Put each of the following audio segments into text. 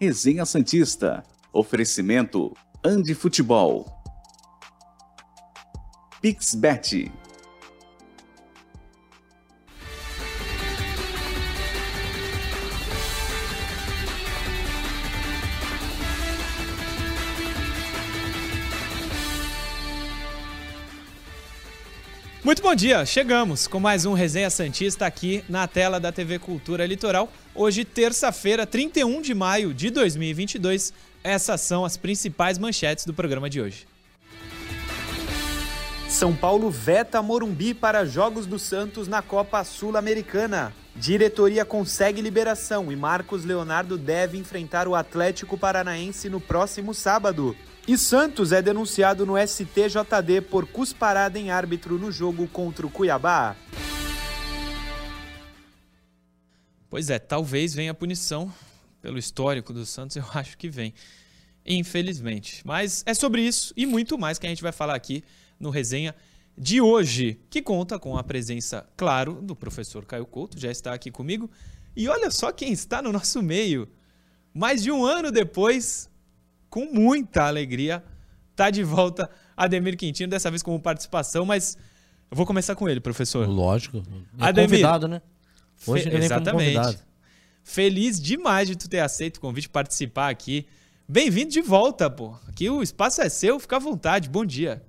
Resenha Santista. Oferecimento Andi Futebol. Pixbet. Bom dia, chegamos com mais um Resenha Santista aqui na tela da TV Cultura Litoral. Hoje, terça-feira, 31 de maio de 2022. Essas são as principais manchetes do programa de hoje. São Paulo veta Morumbi para Jogos do Santos na Copa Sul-Americana. Diretoria consegue liberação e Marcos Leonardo deve enfrentar o Atlético Paranaense no próximo sábado. E Santos é denunciado no STJD por cusparada em árbitro no jogo contra o Cuiabá. Pois é, talvez venha a punição pelo histórico do Santos, eu acho que vem. Infelizmente. Mas é sobre isso e muito mais que a gente vai falar aqui no resenha de hoje, que conta com a presença, claro, do professor Caio Couto, já está aqui comigo. E olha só quem está no nosso meio. Mais de um ano depois, com muita alegria, tá de volta Ademir Quintino, dessa vez como participação, mas eu vou começar com ele, professor. Lógico. É Ademir, convidado, né? Hoje Fe exatamente. Feliz demais de tu ter aceito o convite de participar aqui. Bem-vindo de volta, pô. Aqui o espaço é seu, fica à vontade. Bom dia.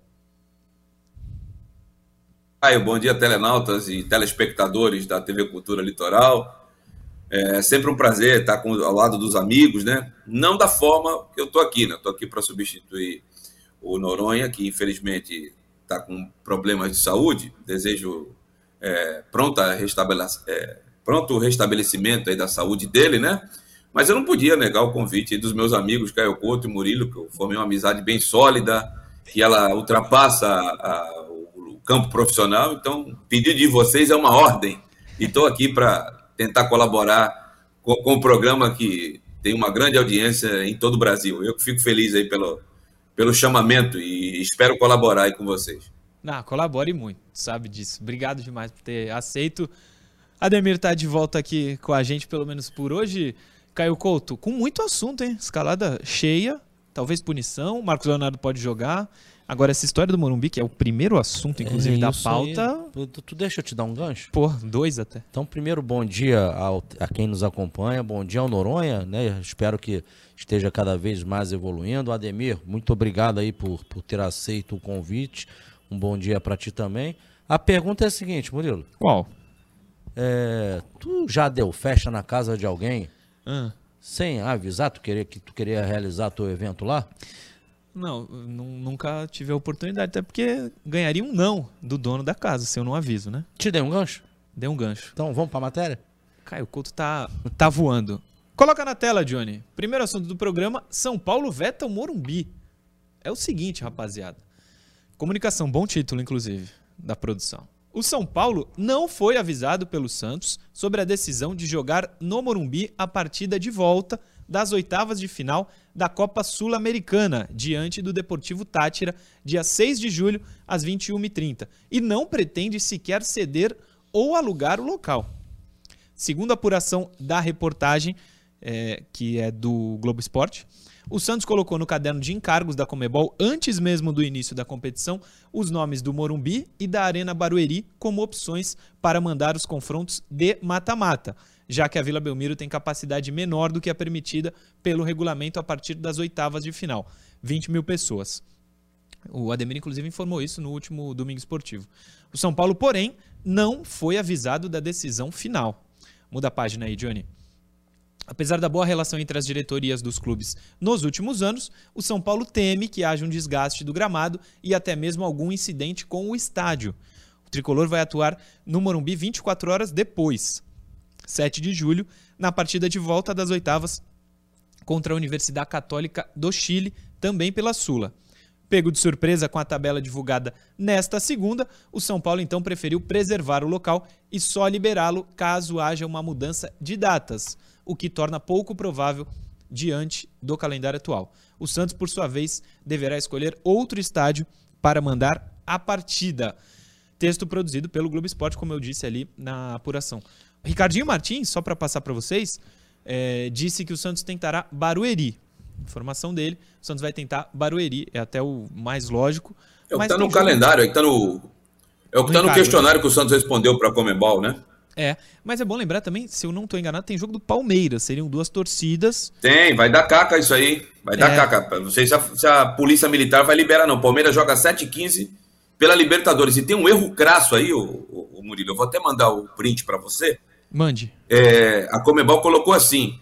Caio, bom dia, telenautas e telespectadores da TV Cultura Litoral. É sempre um prazer estar com, ao lado dos amigos, né? Não da forma que eu estou aqui, né? Estou aqui para substituir o Noronha, que infelizmente está com problemas de saúde. Desejo é, pronta restabelec é, pronto restabelecimento aí da saúde dele, né? Mas eu não podia negar o convite dos meus amigos Caio Couto e Murilo, que eu formei uma amizade bem sólida, que ela ultrapassa a, o campo profissional. Então, pedido de vocês é uma ordem. E estou aqui para tentar colaborar com, com o programa que tem uma grande audiência em todo o Brasil. Eu fico feliz aí pelo, pelo chamamento e espero colaborar aí com vocês. Não, colabore muito, sabe disso. Obrigado demais por ter aceito. Ademir está de volta aqui com a gente, pelo menos por hoje. Caio Couto, com muito assunto, hein? Escalada cheia, talvez punição. Marcos Leonardo pode jogar. Agora, essa história do Morumbi, que é o primeiro assunto, inclusive, é da pauta. Aí, tu, tu, deixa eu te dar um gancho? Pô, dois até. Então, primeiro, bom dia ao, a quem nos acompanha, bom dia ao Noronha, né? Espero que esteja cada vez mais evoluindo. Ademir, muito obrigado aí por, por ter aceito o convite. Um bom dia para ti também. A pergunta é a seguinte, Murilo. Qual? É, tu já deu festa na casa de alguém ah. sem avisar tu queria, que tu queria realizar teu evento lá? Não, nunca tive a oportunidade, até porque ganharia um não do dono da casa, se eu não aviso, né? Te dei um gancho? Dei um gancho. Então vamos pra matéria? Caio Couto tá, tá voando. Coloca na tela, Johnny. Primeiro assunto do programa: São Paulo veta o Morumbi. É o seguinte, rapaziada. Comunicação, bom título, inclusive, da produção. O São Paulo não foi avisado pelo Santos sobre a decisão de jogar no Morumbi a partida de volta das oitavas de final da Copa Sul-Americana, diante do Deportivo Tátira, dia 6 de julho, às 21h30, e não pretende sequer ceder ou alugar o local. Segundo a apuração da reportagem, é, que é do Globo Esporte, o Santos colocou no caderno de encargos da Comebol, antes mesmo do início da competição, os nomes do Morumbi e da Arena Barueri como opções para mandar os confrontos de mata-mata já que a Vila Belmiro tem capacidade menor do que a permitida pelo regulamento a partir das oitavas de final, 20 mil pessoas. O Ademir, inclusive, informou isso no último domingo esportivo. O São Paulo, porém, não foi avisado da decisão final. Muda a página aí, Johnny. Apesar da boa relação entre as diretorias dos clubes nos últimos anos, o São Paulo teme que haja um desgaste do gramado e até mesmo algum incidente com o estádio. O tricolor vai atuar no Morumbi 24 horas depois. 7 de julho, na partida de volta das oitavas contra a Universidade Católica do Chile, também pela Sula. Pego de surpresa com a tabela divulgada nesta segunda, o São Paulo então preferiu preservar o local e só liberá-lo caso haja uma mudança de datas, o que torna pouco provável diante do calendário atual. O Santos, por sua vez, deverá escolher outro estádio para mandar a partida. Texto produzido pelo Globo Esporte, como eu disse ali na apuração. Ricardinho Martins, só para passar para vocês, é, disse que o Santos tentará Barueri. Informação dele, o Santos vai tentar Barueri, é até o mais lógico. É o que tá tem no calendário, é que tá no. É o que tá no questionário que o Santos respondeu para a Comebol, né? É, mas é bom lembrar também, se eu não estou enganado, tem jogo do Palmeiras. Seriam duas torcidas. Tem, vai dar caca isso aí. Vai dar É. caca. Não sei se a, se a Polícia Militar vai liberar, não. Palmeiras joga 7h15 pela Libertadores. E tem um erro crasso aí, o, o, o Murilo. Eu vou até mandar o print para você. Mande. É, a Comebol colocou assim: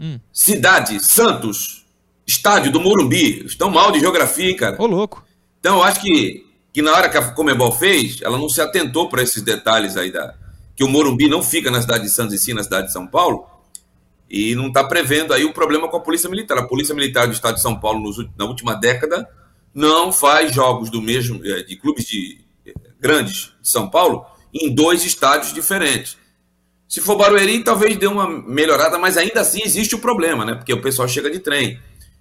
Hum. Cidade, Santos, estádio do Morumbi. Estão mal de geografia, cara. Ô, louco. Então, eu acho que, que na hora que a Comebol fez, ela não se atentou para esses detalhes aí da que o Morumbi não fica na cidade de Santos e sim na cidade de São Paulo e não está prevendo aí o problema com a Polícia Militar. A Polícia Militar do Estado de São Paulo nos na última década não faz jogos do mesmo eh, de clubes de eh, grandes de São Paulo em dois estádios diferentes. Se for Barueri, talvez dê uma melhorada, mas ainda assim existe o problema, né? Porque o pessoal chega de trem.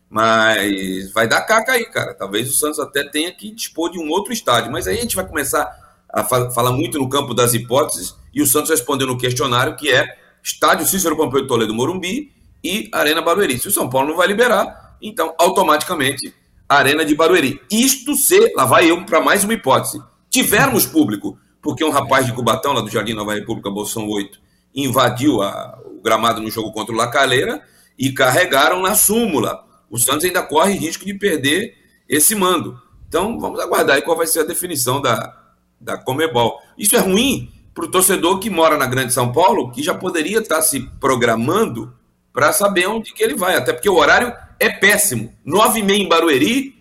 Mas vai dar caca aí, cara. Talvez o Santos até tenha que dispor de um outro estádio. Mas aí a gente vai começar a fa- falar muito no campo das hipóteses. E o Santos respondeu no questionário que é estádio Cícero Pompeu de Toledo Morumbi e Arena Barueri. Se o São Paulo não vai liberar, então automaticamente Arena de Barueri. Isto se, lá vai eu para mais uma hipótese. Tivermos público, porque um rapaz de Cubatão, lá do Jardim Nova República, Bolsão 8, invadiu a- o gramado no jogo contra o Lacaleira e carregaram na súmula. O Santos ainda corre risco de perder esse mando. Então vamos aguardar aí qual vai ser a definição da, da Comebol. Isso é ruim para o torcedor que mora na Grande São Paulo, que já poderia estar se programando para saber onde que ele vai. Até porque o horário é péssimo. Nove e meia em Barueri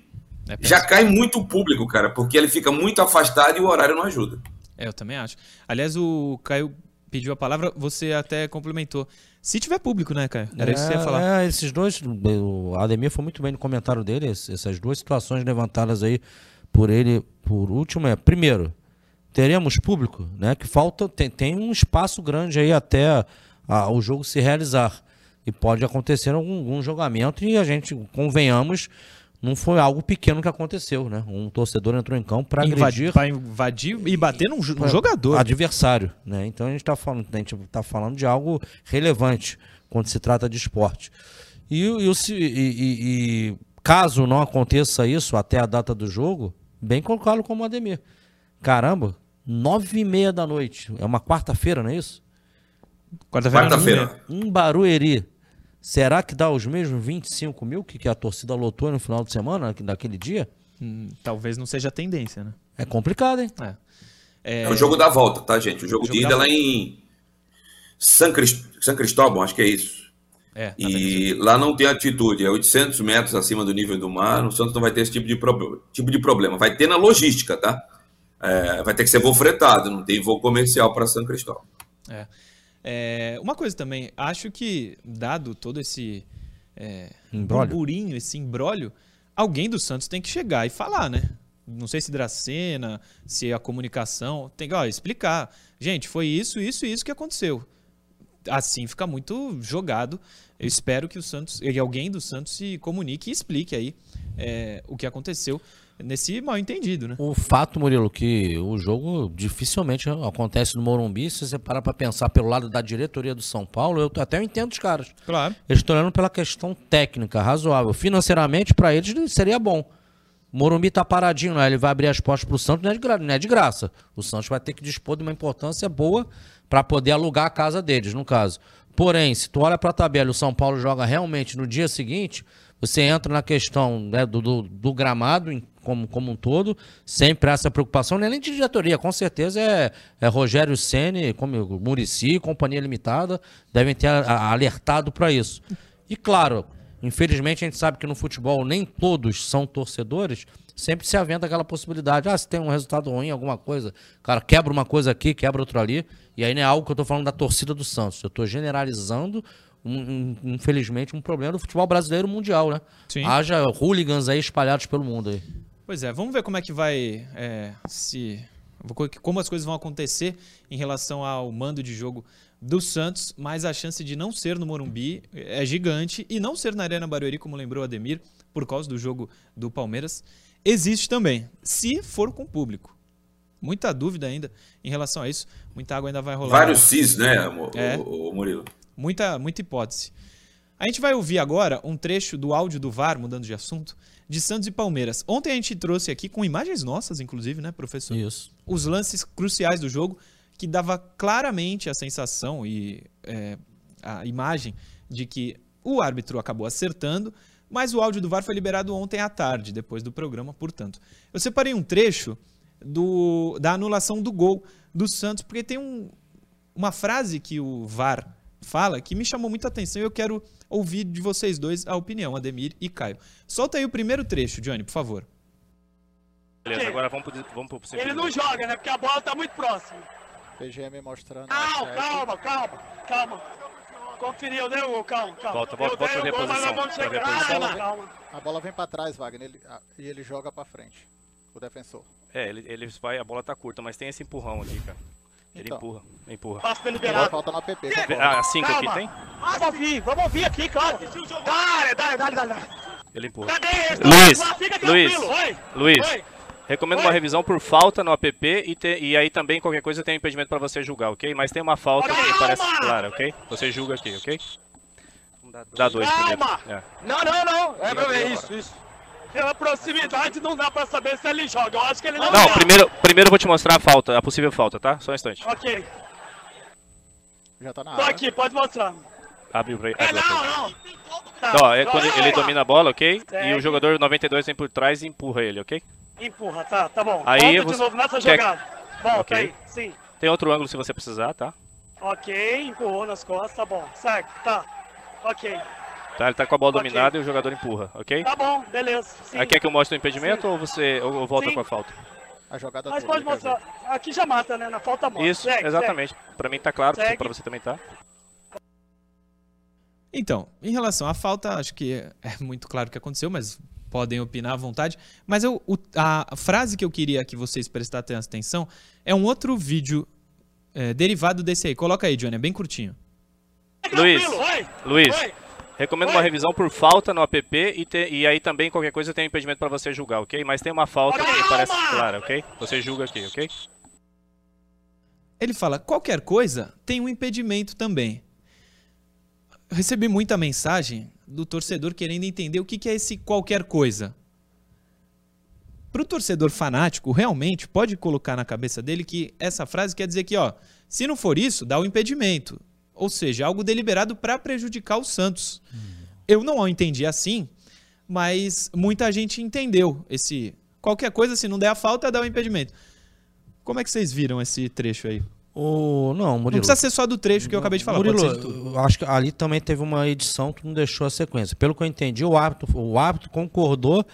É, já cai muito o público, cara, porque ele fica muito afastado e o horário não ajuda. É, eu também acho. Aliás, o Caio pediu a palavra, você até complementou. Se tiver público, né, Caio? Era isso que você ia falar. É, esses dois, o Ademir foi muito bem no comentário dele, es- essas duas situações levantadas aí por ele, por último, é, primeiro, teremos público, né, que falta, tem, tem um espaço grande aí até a- o jogo se realizar, e pode acontecer algum, algum jogamento, e a gente, convenhamos, não foi algo pequeno que aconteceu, né, um torcedor entrou em campo para Invadir, pra invadir e bater num, jo- num jogador. adversário, né? Então a gente está falando, a gente tá falando de algo relevante quando se trata de esporte. E, o- e e- e- caso não aconteça isso até a data do jogo, bem colocado como o Ademir. Caramba, nove e meia da noite. É uma quarta-feira, não é isso? Quarta-feira. Quarta-feira. Em Barueri. Será que dá os mesmos 25 mil que, que a torcida lotou no final de semana, daquele dia? Hum, talvez não seja a tendência, né? É complicado, hein? É. É, É o jogo da volta, tá, gente? O jogo, jogo de da ida é lá volta. em San, Crist... San Cristóbal, acho que é isso. é, E lá não tem altitude, é 800 metros acima do nível do mar. O Santos não vai ter esse tipo de, prob- tipo de problema. Vai ter na logística, tá? É, vai ter que ser voo fretado, não tem voo comercial para São Cristóvão. É. É, uma coisa também, acho que, dado todo esse é, burburinho, esse embrólio, alguém do Santos tem que chegar e falar, né? Não sei se Dracena, se a comunicação, tem que ó, explicar. Gente, foi isso, isso e isso que aconteceu. Assim fica muito jogado. Eu espero que o Santos, e alguém do Santos se comunique e explique aí é, o que aconteceu nesse mal entendido, né? O fato, Murilo, que o jogo dificilmente acontece no Morumbi, se você parar para pensar pelo lado da diretoria do São Paulo, eu até entendo os caras. Claro. Eles estão olhando pela questão técnica, razoável. Financeiramente, para eles, seria bom. O Morumbi tá paradinho lá, ele vai abrir as portas pro Santos, não é, de gra- não é de graça. O Santos vai ter que dispor de uma importância boa para poder alugar a casa deles, no caso. Porém, se tu olha para a tabela o São Paulo joga realmente no dia seguinte, você entra na questão né, do, do- do gramado como, como um todo, sempre há essa preocupação, nem de diretoria, com certeza é, é Rogério Ceni, como Murici, Companhia Limitada, devem ter alertado para isso. E claro, infelizmente a gente sabe que no futebol nem todos são torcedores, sempre se aventa aquela possibilidade, ah, se tem um resultado ruim, alguma coisa, cara, quebra uma coisa aqui, quebra outra ali, e aí não é algo que eu tô falando da torcida do Santos, eu tô generalizando, um- um- infelizmente, um problema do futebol brasileiro mundial, né? Sim. Haja hooligans aí espalhados pelo mundo aí. Pois é, vamos ver como é que vai é, se. Como as coisas vão acontecer em relação ao mando de jogo do Santos, mas a chance de não ser no Morumbi é gigante e não ser na Arena Barueri, como lembrou Ademir, por causa do jogo do Palmeiras, existe também, se for com público. Muita dúvida ainda em relação a isso, muita água ainda vai rolar. Vários CIS, né, o, É. o- o Murilo? Muita, muita hipótese. A gente vai ouvir agora um trecho do áudio do VAR, mudando de assunto, de Santos e Palmeiras. Ontem a gente trouxe aqui, com imagens nossas, inclusive, né, professor? Isso. Os lances cruciais do jogo, que dava claramente a sensação e é, a imagem de que o árbitro acabou acertando, mas o áudio do VAR foi liberado ontem à tarde, depois do programa, portanto. Eu separei um trecho do, da anulação do gol do Santos, porque tem um, uma frase que o VAR fala que me chamou muita atenção e eu quero ouvir de vocês dois a opinião, Ademir e Caio. Solta aí o primeiro trecho, Johnny, por favor. Beleza, agora vamos pro, vamos pro Ele não joga, né? Porque a bola tá muito próxima. PGM mostrando. Calma, calma, calma, calma. Conferiu, né, Hugo? Calma, calma. Volta, volta, Eu volta pra gol, reposição, chegar. reposição. Calma, calma. A bola vem pra trás, Wagner, ele- a- e ele joga pra frente. O defensor. É, ele, ele vai, a bola tá curta, mas tem esse empurrão aqui, cara. Ele Então. empurra, empurra. Passo pra Bola liberar. falta tá bom. Ah, cinco aqui Calma. tem? Vamos ouvir, vamos ouvir aqui, claro. Dale, dale, dale, dale. Ele empurra. Cadê esse? Luiz, Fica Luiz, tranquilo, oi. Luiz, Oi. recomendo Oi. uma revisão por falta no app e, te- e aí também qualquer coisa tem um impedimento pra você julgar, ok? Mas tem uma falta que Calma! parece clara, ok? Você julga aqui, ok? Dá dois primeiro. Calma. É. Não, não, não. É, é isso, isso. Pela proximidade não dá pra saber se ele joga. Eu acho que ele não Não, joga. primeiro, primeiro eu vou te mostrar a falta, a possível falta, tá? Só um instante. Ok, Já tá na tô área. aqui, pode mostrar. Abre o break. É, não, não. Tá, Então, ó, é quando joga ele domina a bola, ok? E Segue. o jogador 92 vem por trás e empurra ele, ok? Empurra, tá, tá bom. Aí Volta você- de novo nessa quer- jogada. Volta Ok. aí, sim. Tem outro ângulo se você precisar, tá? Ok, empurrou nas costas, tá bom. Certo, tá. Ok. Tá, ele tá com a bola Ok. dominada e o jogador empurra, ok? Tá bom, beleza. Sim. Aí quer que eu mostre o impedimento ou você ou, volta Sim. com a falta? A jogada Mas toda, pode mostrar. Aqui já mata, né? Na falta mostra. Isso, Segue, exatamente. Pra mim tá claro, Segue. pra você também tá. Então, em relação à falta, acho que é muito claro o que aconteceu, mas podem opinar à vontade. Mas eu, o- a frase que eu queria que vocês prestassem atenção é um outro vídeo é, derivado desse aí. Coloca aí, Johnny, é bem curtinho. segue. Luiz. Luiz, Oi. Recomendo uma revisão por falta no app e, te- e aí também qualquer coisa tem um impedimento pra você julgar, ok? Mas tem uma falta que parece clara, ok? Você julga aqui, ok? Ele fala: qualquer coisa tem um impedimento também. Recebi muita mensagem do torcedor querendo entender o que que é esse qualquer coisa. Para o torcedor fanático, realmente pode colocar na cabeça dele que essa frase quer dizer que, ó, se não for isso, dá o impedimento. Ou seja, algo deliberado para prejudicar o Santos. Eu não o entendi assim, mas muita gente entendeu esse qualquer coisa, se não der a falta, dá o impedimento. Como é que vocês viram esse trecho aí? O, não, Não Murilo. precisa ser só do trecho que eu acabei de falar, Murilo, de acho que ali também teve uma edição que não deixou a sequência. Pelo que eu entendi, o árbitro, o árbitro concordou,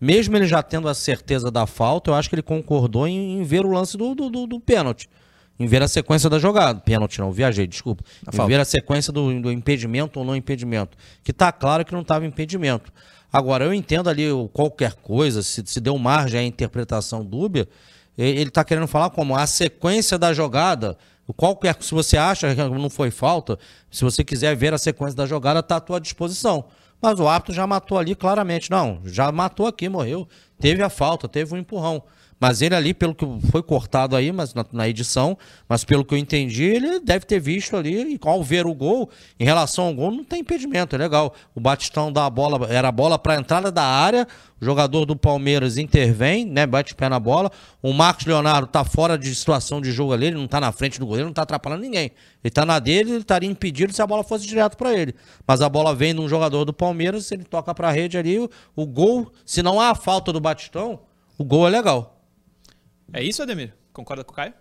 mesmo ele já tendo a certeza da falta, eu acho que ele concordou em, em ver o lance do, do, do- do pênalti. Em ver a sequência da jogada. Pênalti não, viajei, desculpa. A em falta. ver a sequência do, do impedimento ou não impedimento. Que tá claro que não estava impedimento. Agora, eu entendo ali qualquer coisa, se, se deu margem à interpretação dúbia, ele está querendo falar como a sequência da jogada, qualquer, se você acha que não foi falta, se você quiser ver a sequência da jogada, está à tua disposição. Mas o árbitro já matou ali claramente. Não, já matou aqui, morreu. Teve a falta, teve um empurrão. Mas ele ali, pelo que foi cortado aí, mas na, na edição, mas pelo que eu entendi, ele deve ter visto ali, e ao ver o gol, em relação ao gol, não tem impedimento, é legal. O Batistão dá a bola, era a bola para a entrada da área, o jogador do Palmeiras intervém, né, bate o pé na bola. O Marcos Leonardo tá fora de situação de jogo ali, ele não tá na frente do goleiro, não tá atrapalhando ninguém. Ele tá na dele, ele estaria impedido se a bola fosse direto para ele. Mas a bola vem de um jogador do Palmeiras, ele toca para a rede ali, o, o gol, se não há a falta do Batistão, o gol é legal. É isso, Ademir? Concorda com o Caio?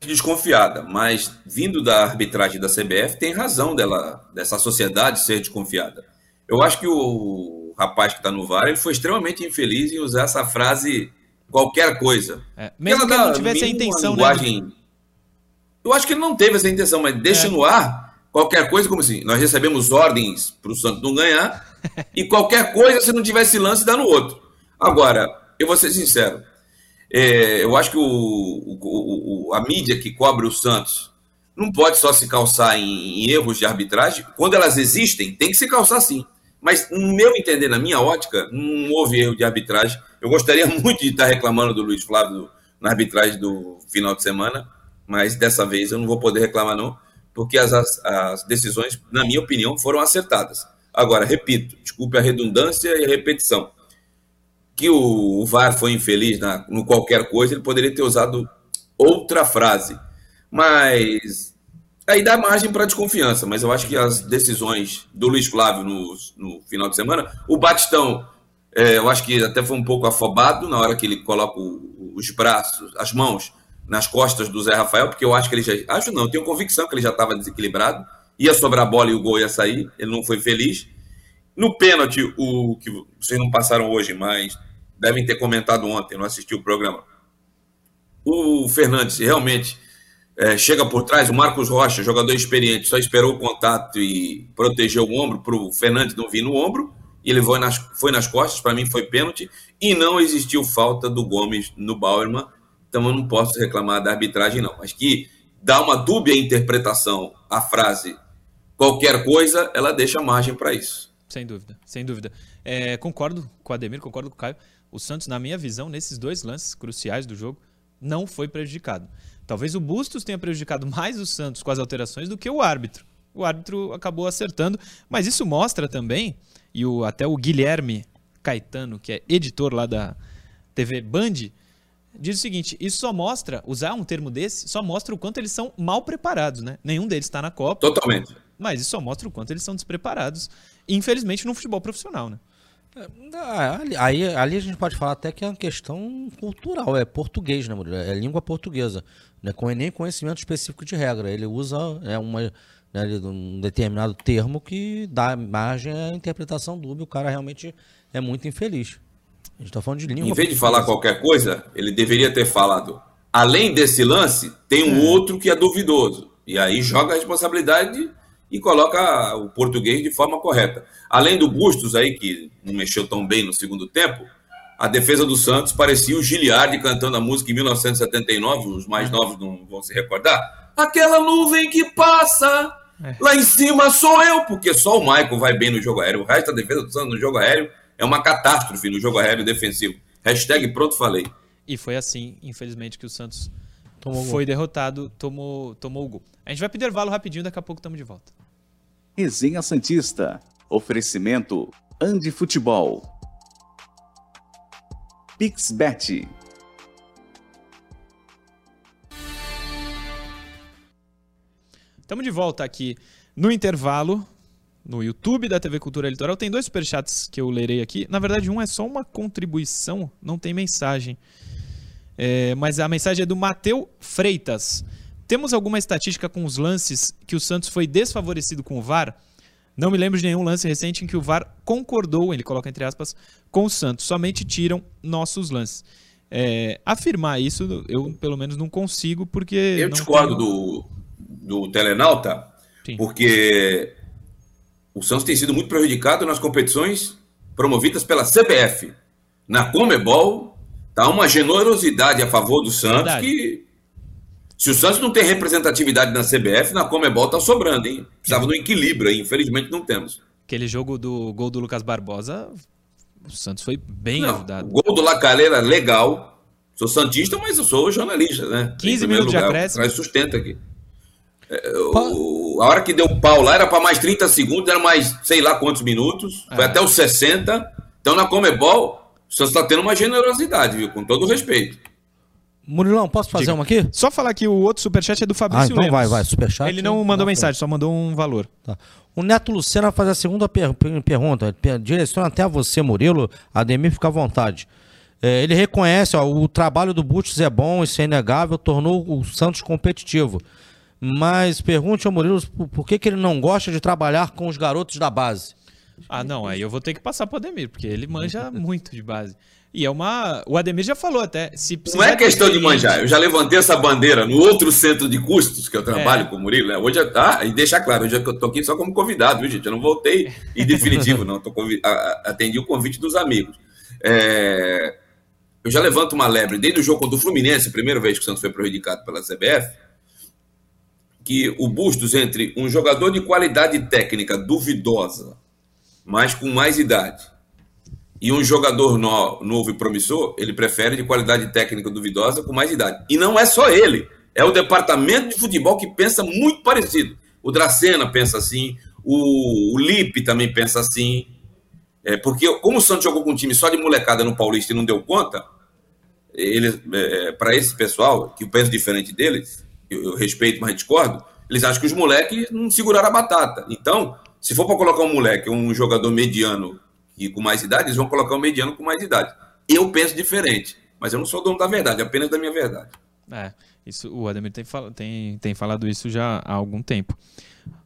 desconfiada, mas vindo da arbitragem da CBF, tem razão dela, dessa sociedade ser desconfiada. Eu acho que o rapaz que está no VAR ele foi extremamente infeliz em usar essa frase qualquer coisa. É, mesmo que ele não tivesse a intenção, né? linguagem... Eu acho que ele não teve essa intenção, mas deixa É. no ar qualquer coisa, como assim, nós recebemos ordens para o Santos não ganhar, e qualquer coisa, se não tivesse lance, dá no outro. Agora, eu vou ser sincero, é, eu acho que o, o- o- a mídia que cobre o Santos não pode só se calçar em, em erros de arbitragem. Quando elas existem, tem que se calçar sim. Mas, no meu entender, na minha ótica, não houve erro de arbitragem. Eu gostaria muito de estar reclamando do Luiz Flávio na arbitragem do final de semana, mas dessa vez eu não vou poder reclamar não, porque as, as, as decisões, na minha opinião, foram acertadas. Agora, repito, desculpe a redundância e a repetição, que o, o VAR foi infeliz na, no qualquer coisa, ele poderia ter usado outra frase, mas aí dá margem para desconfiança, mas eu acho que as decisões do Luiz Flávio no, no final de semana, o Batistão, é, eu acho que até foi um pouco afobado na hora que ele coloca o, os braços, as mãos nas costas do Zé Rafael, porque eu acho que ele já. Acho não, tenho convicção que ele já estava desequilibrado. Ia sobrar a bola e o gol ia sair. Ele não foi feliz. No pênalti, o que vocês não passaram hoje, mas devem ter comentado ontem, não assisti o programa. O Fernandes realmente é, chega por trás, o Marcos Rocha, jogador experiente, só esperou o contato e protegeu o ombro para o Fernandes não vir no ombro. E ele foi nas, foi nas costas, para mim foi pênalti. E não existiu falta do Gomes no Bauerman então eu não posso reclamar da arbitragem, não. Mas que dá uma dúbia interpretação à frase qualquer coisa, ela deixa margem para isso. Sem dúvida, sem dúvida. É, concordo com o Ademir, concordo com o Caio. O Santos, na minha visão, nesses dois lances cruciais do jogo, não foi prejudicado. Talvez o Bustos tenha prejudicado mais o Santos com as alterações do que o árbitro. O árbitro acabou acertando, mas isso mostra também, e o, até o Guilherme Caetano, que é editor lá da TV Band, diz o seguinte: isso só mostra, usar um termo desse, só mostra o quanto eles são mal preparados, né? Nenhum deles está na Copa. Totalmente. Mas isso só mostra o quanto eles são despreparados, infelizmente, no futebol profissional, né? É, aí, ali a gente pode falar até que é uma questão cultural, é português, né, Murilo? É língua portuguesa, né? com nem conhecimento específico de regra. Ele usa é uma, né, um determinado termo que dá margem à interpretação dúbia. O cara realmente é muito infeliz. A gente tá falando de língua. Em vez de falar qualquer coisa, ele deveria ter falado. Além desse lance, tem um é. outro que é duvidoso. E aí joga a responsabilidade e coloca o português de forma correta. Além do Bustos aí, que não mexeu tão bem no segundo tempo, a defesa do Santos parecia o Giliardi cantando a música em 1979, os mais novos não vão se recordar. Aquela nuvem que passa, é. lá em cima sou eu, porque só o Michael vai bem no jogo aéreo. O resto da defesa do Santos no jogo aéreo é uma catástrofe no jogo aéreo defensivo. Hashtag pronto falei. E foi assim, infelizmente, que o Santos tomou foi gol. derrotado, tomou, tomou o gol. A gente vai para o intervalo rapidinho, daqui a pouco estamos de volta. Resenha Santista. Oferecimento Andi Futebol. Pixbet. Estamos de volta aqui no intervalo no YouTube da TV Cultura Litoral. Tem dois superchats que eu lerei aqui. Na verdade, um é só uma contribuição, não tem mensagem. É, mas a mensagem é do Mateu Freitas. Temos alguma estatística com os lances que o Santos foi desfavorecido com o VAR? Não me lembro de nenhum lance recente em que o VAR concordou, ele coloca entre aspas, com o Santos. Somente tiram nossos lances. É, afirmar isso, eu pelo menos não consigo, porque. Eu discordo tenho... do, do Telenauta, Sim. porque o Santos tem sido muito prejudicado nas competições promovidas pela CBF. Na Comebol, tá uma generosidade a favor do Santos Verdade. que se o Santos não tem representatividade na CBF, na Comebol tá sobrando, hein? Precisava do equilíbrio aí, infelizmente não temos. Aquele jogo do gol do Lucas Barbosa, o Santos foi bem não, ajudado. O gol do Lacaleira, legal. Sou Santista, mas eu sou jornalista, né? 15 minutos lugar, de acréscimo. Traz sustento aqui. É, o, a hora que deu pau lá era para mais 30 segundos, era mais sei lá quantos minutos, foi é. até os 60. Então na Comebol, o Santos está tendo uma generosidade, viu? Com todo o respeito. Murilão, posso fazer Diga. uma aqui? Só falar que o outro superchat é do Fabrício ah, então Lemos. vai, vai, superchat. Ele não mandou mensagem, só mandou um valor. Tá. O Neto Lucena faz a segunda per pergunta. Direciona até a você, Murilo. Ademir, fica à vontade. É, ele reconhece, ó, o trabalho do Butch é bom, isso é inegável, tornou o Santos competitivo. Mas pergunte ao Murilo por que, que ele não gosta de trabalhar com os garotos da base. Ah, não, aí eu vou ter que passar para o Ademir, porque ele manja muito de base. E é uma. O Ademir já falou até. Se não é questão de manjar. Eu já levantei essa bandeira no outro centro de custos que eu trabalho é. com o Murilo. Né? Hoje tá, e deixar claro, hoje eu tô aqui só como convidado, viu, gente? Eu não voltei em definitivo, não. Tô convid... Atendi o convite dos amigos. É... Eu já levanto uma lebre desde o jogo contra o Fluminense, primeira vez que o Santos foi prejudicado pela CBF que o Bustos entre um jogador de qualidade técnica duvidosa, mas com mais idade, e um jogador no, novo e promissor, ele prefere de qualidade técnica duvidosa com mais idade. E não é só ele, É o departamento de futebol que pensa muito parecido. O Dracena pensa assim, o, o Lipe também pensa assim. É, porque como o Santos jogou com um time só de molecada no Paulista e não deu conta, eles, é, para esse pessoal, que eu penso diferente deles, eu, eu, respeito, mas discordo, eles acham que os moleques não seguraram a batata. Então, se for para colocar um moleque, um jogador mediano e com mais idade, eles vão colocar um mediano com mais idade. Eu penso diferente, mas eu não sou dono da verdade, apenas da minha verdade. É, isso, o Ademir tem, tem, tem falado isso já há algum tempo.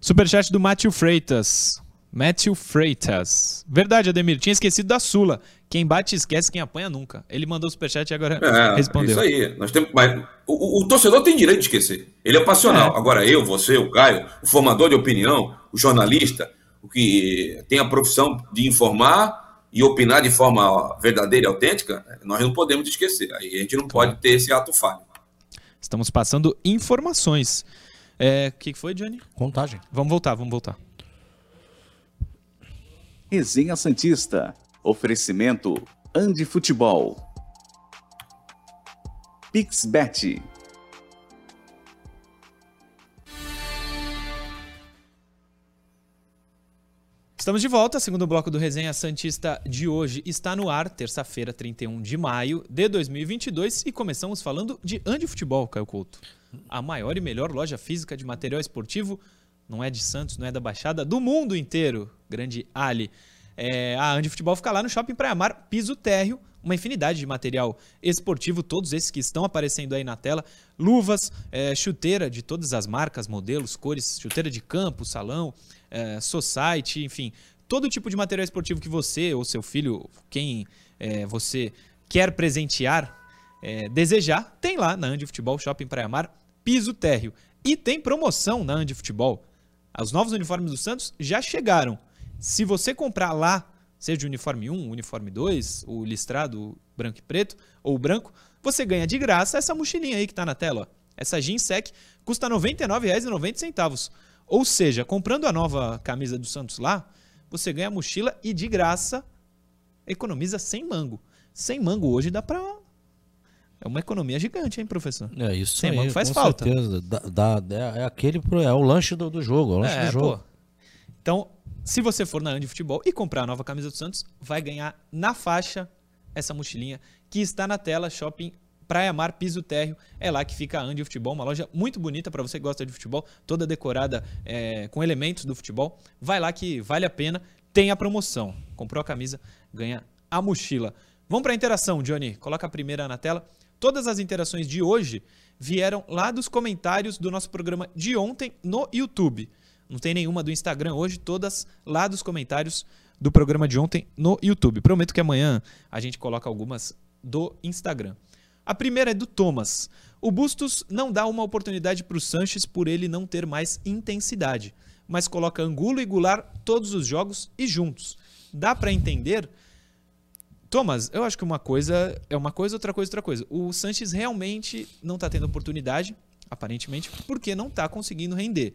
Superchat do Matthew Freitas. Matthew Freitas. Verdade, Ademir. Tinha esquecido da Sula. Quem bate esquece, quem apanha nunca. Ele mandou o superchat e agora é, respondeu. Isso aí. Nós temos, mas o, o, torcedor tem direito de esquecer. Ele é passional. É. Agora eu, você, o Caio, o formador de opinião, o jornalista, o que tem a profissão de informar e opinar de forma verdadeira e autêntica, nós não podemos esquecer. Aí a gente não pode ter esse ato falho. Estamos passando informações. O é, que, que foi, Johnny? Contagem. Vamos voltar, vamos voltar. Resenha Santista. Oferecimento Andi Futebol. Pixbet. Estamos de volta, segundo bloco do Resenha Santista de hoje está no ar, terça-feira, 31 de maio de 2022 e começamos falando de Andi Futebol, Caio Couto. A maior e melhor loja física de material esportivo, não é de Santos, não é da Baixada, do mundo inteiro. Grande Ali. É, a Andi Futebol fica lá no Shopping Praia Mar, piso térreo, uma infinidade de material esportivo, todos esses que estão aparecendo aí na tela, luvas, é, chuteira de todas as marcas, modelos, cores, chuteira de campo, salão, é, society, enfim, todo tipo de material esportivo que você ou seu filho, quem é, você quer presentear, é, desejar, tem lá na Andi Futebol Shopping Praia Mar, piso térreo. E tem promoção na Andi Futebol. Os novos uniformes do Santos já chegaram. Se você comprar lá, seja o uniforme 1, o uniforme 2, o listrado branco e preto, ou branco, você ganha de graça essa mochilinha aí que está na tela. Ó. Essa jeans sec custa R$ 99,90. Ou seja, comprando a nova camisa do Santos lá, você ganha a mochila e de graça economiza 100 mango. 100 mango hoje dá para é uma economia gigante, hein, professor? É isso 100 aí, mango faz com falta. certeza. Dá, dá, é aquele é o lanche do, do jogo, é o lanche é, do jogo. Pô. Então, se você for na Andi Futebol e comprar a nova camisa do Santos, vai ganhar na faixa essa mochilinha que está na tela Shopping Praia Mar Piso Térreo. É lá que fica a Andi Futebol, uma loja muito bonita para você que gosta de futebol, toda decorada é, com elementos do futebol. Vai lá que vale a pena. Tem a promoção. Comprou a camisa, ganha a mochila. Vamos para a interação, Johnny. Coloca a primeira na tela. Todas as interações de hoje vieram lá dos comentários do nosso programa de ontem no YouTube. Não tem nenhuma do Instagram hoje, todas lá dos comentários do programa de ontem no YouTube. Prometo que amanhã a gente coloca algumas do Instagram. A primeira é do Thomas. O Bustos não dá uma oportunidade para o Sanches por ele não ter mais intensidade, mas coloca Angulo e Goulart todos os jogos e juntos. Dá para entender? Thomas, eu acho que uma coisa é uma coisa, outra coisa, outra coisa. O Sanches realmente não está tendo oportunidade, aparentemente, porque não está conseguindo render.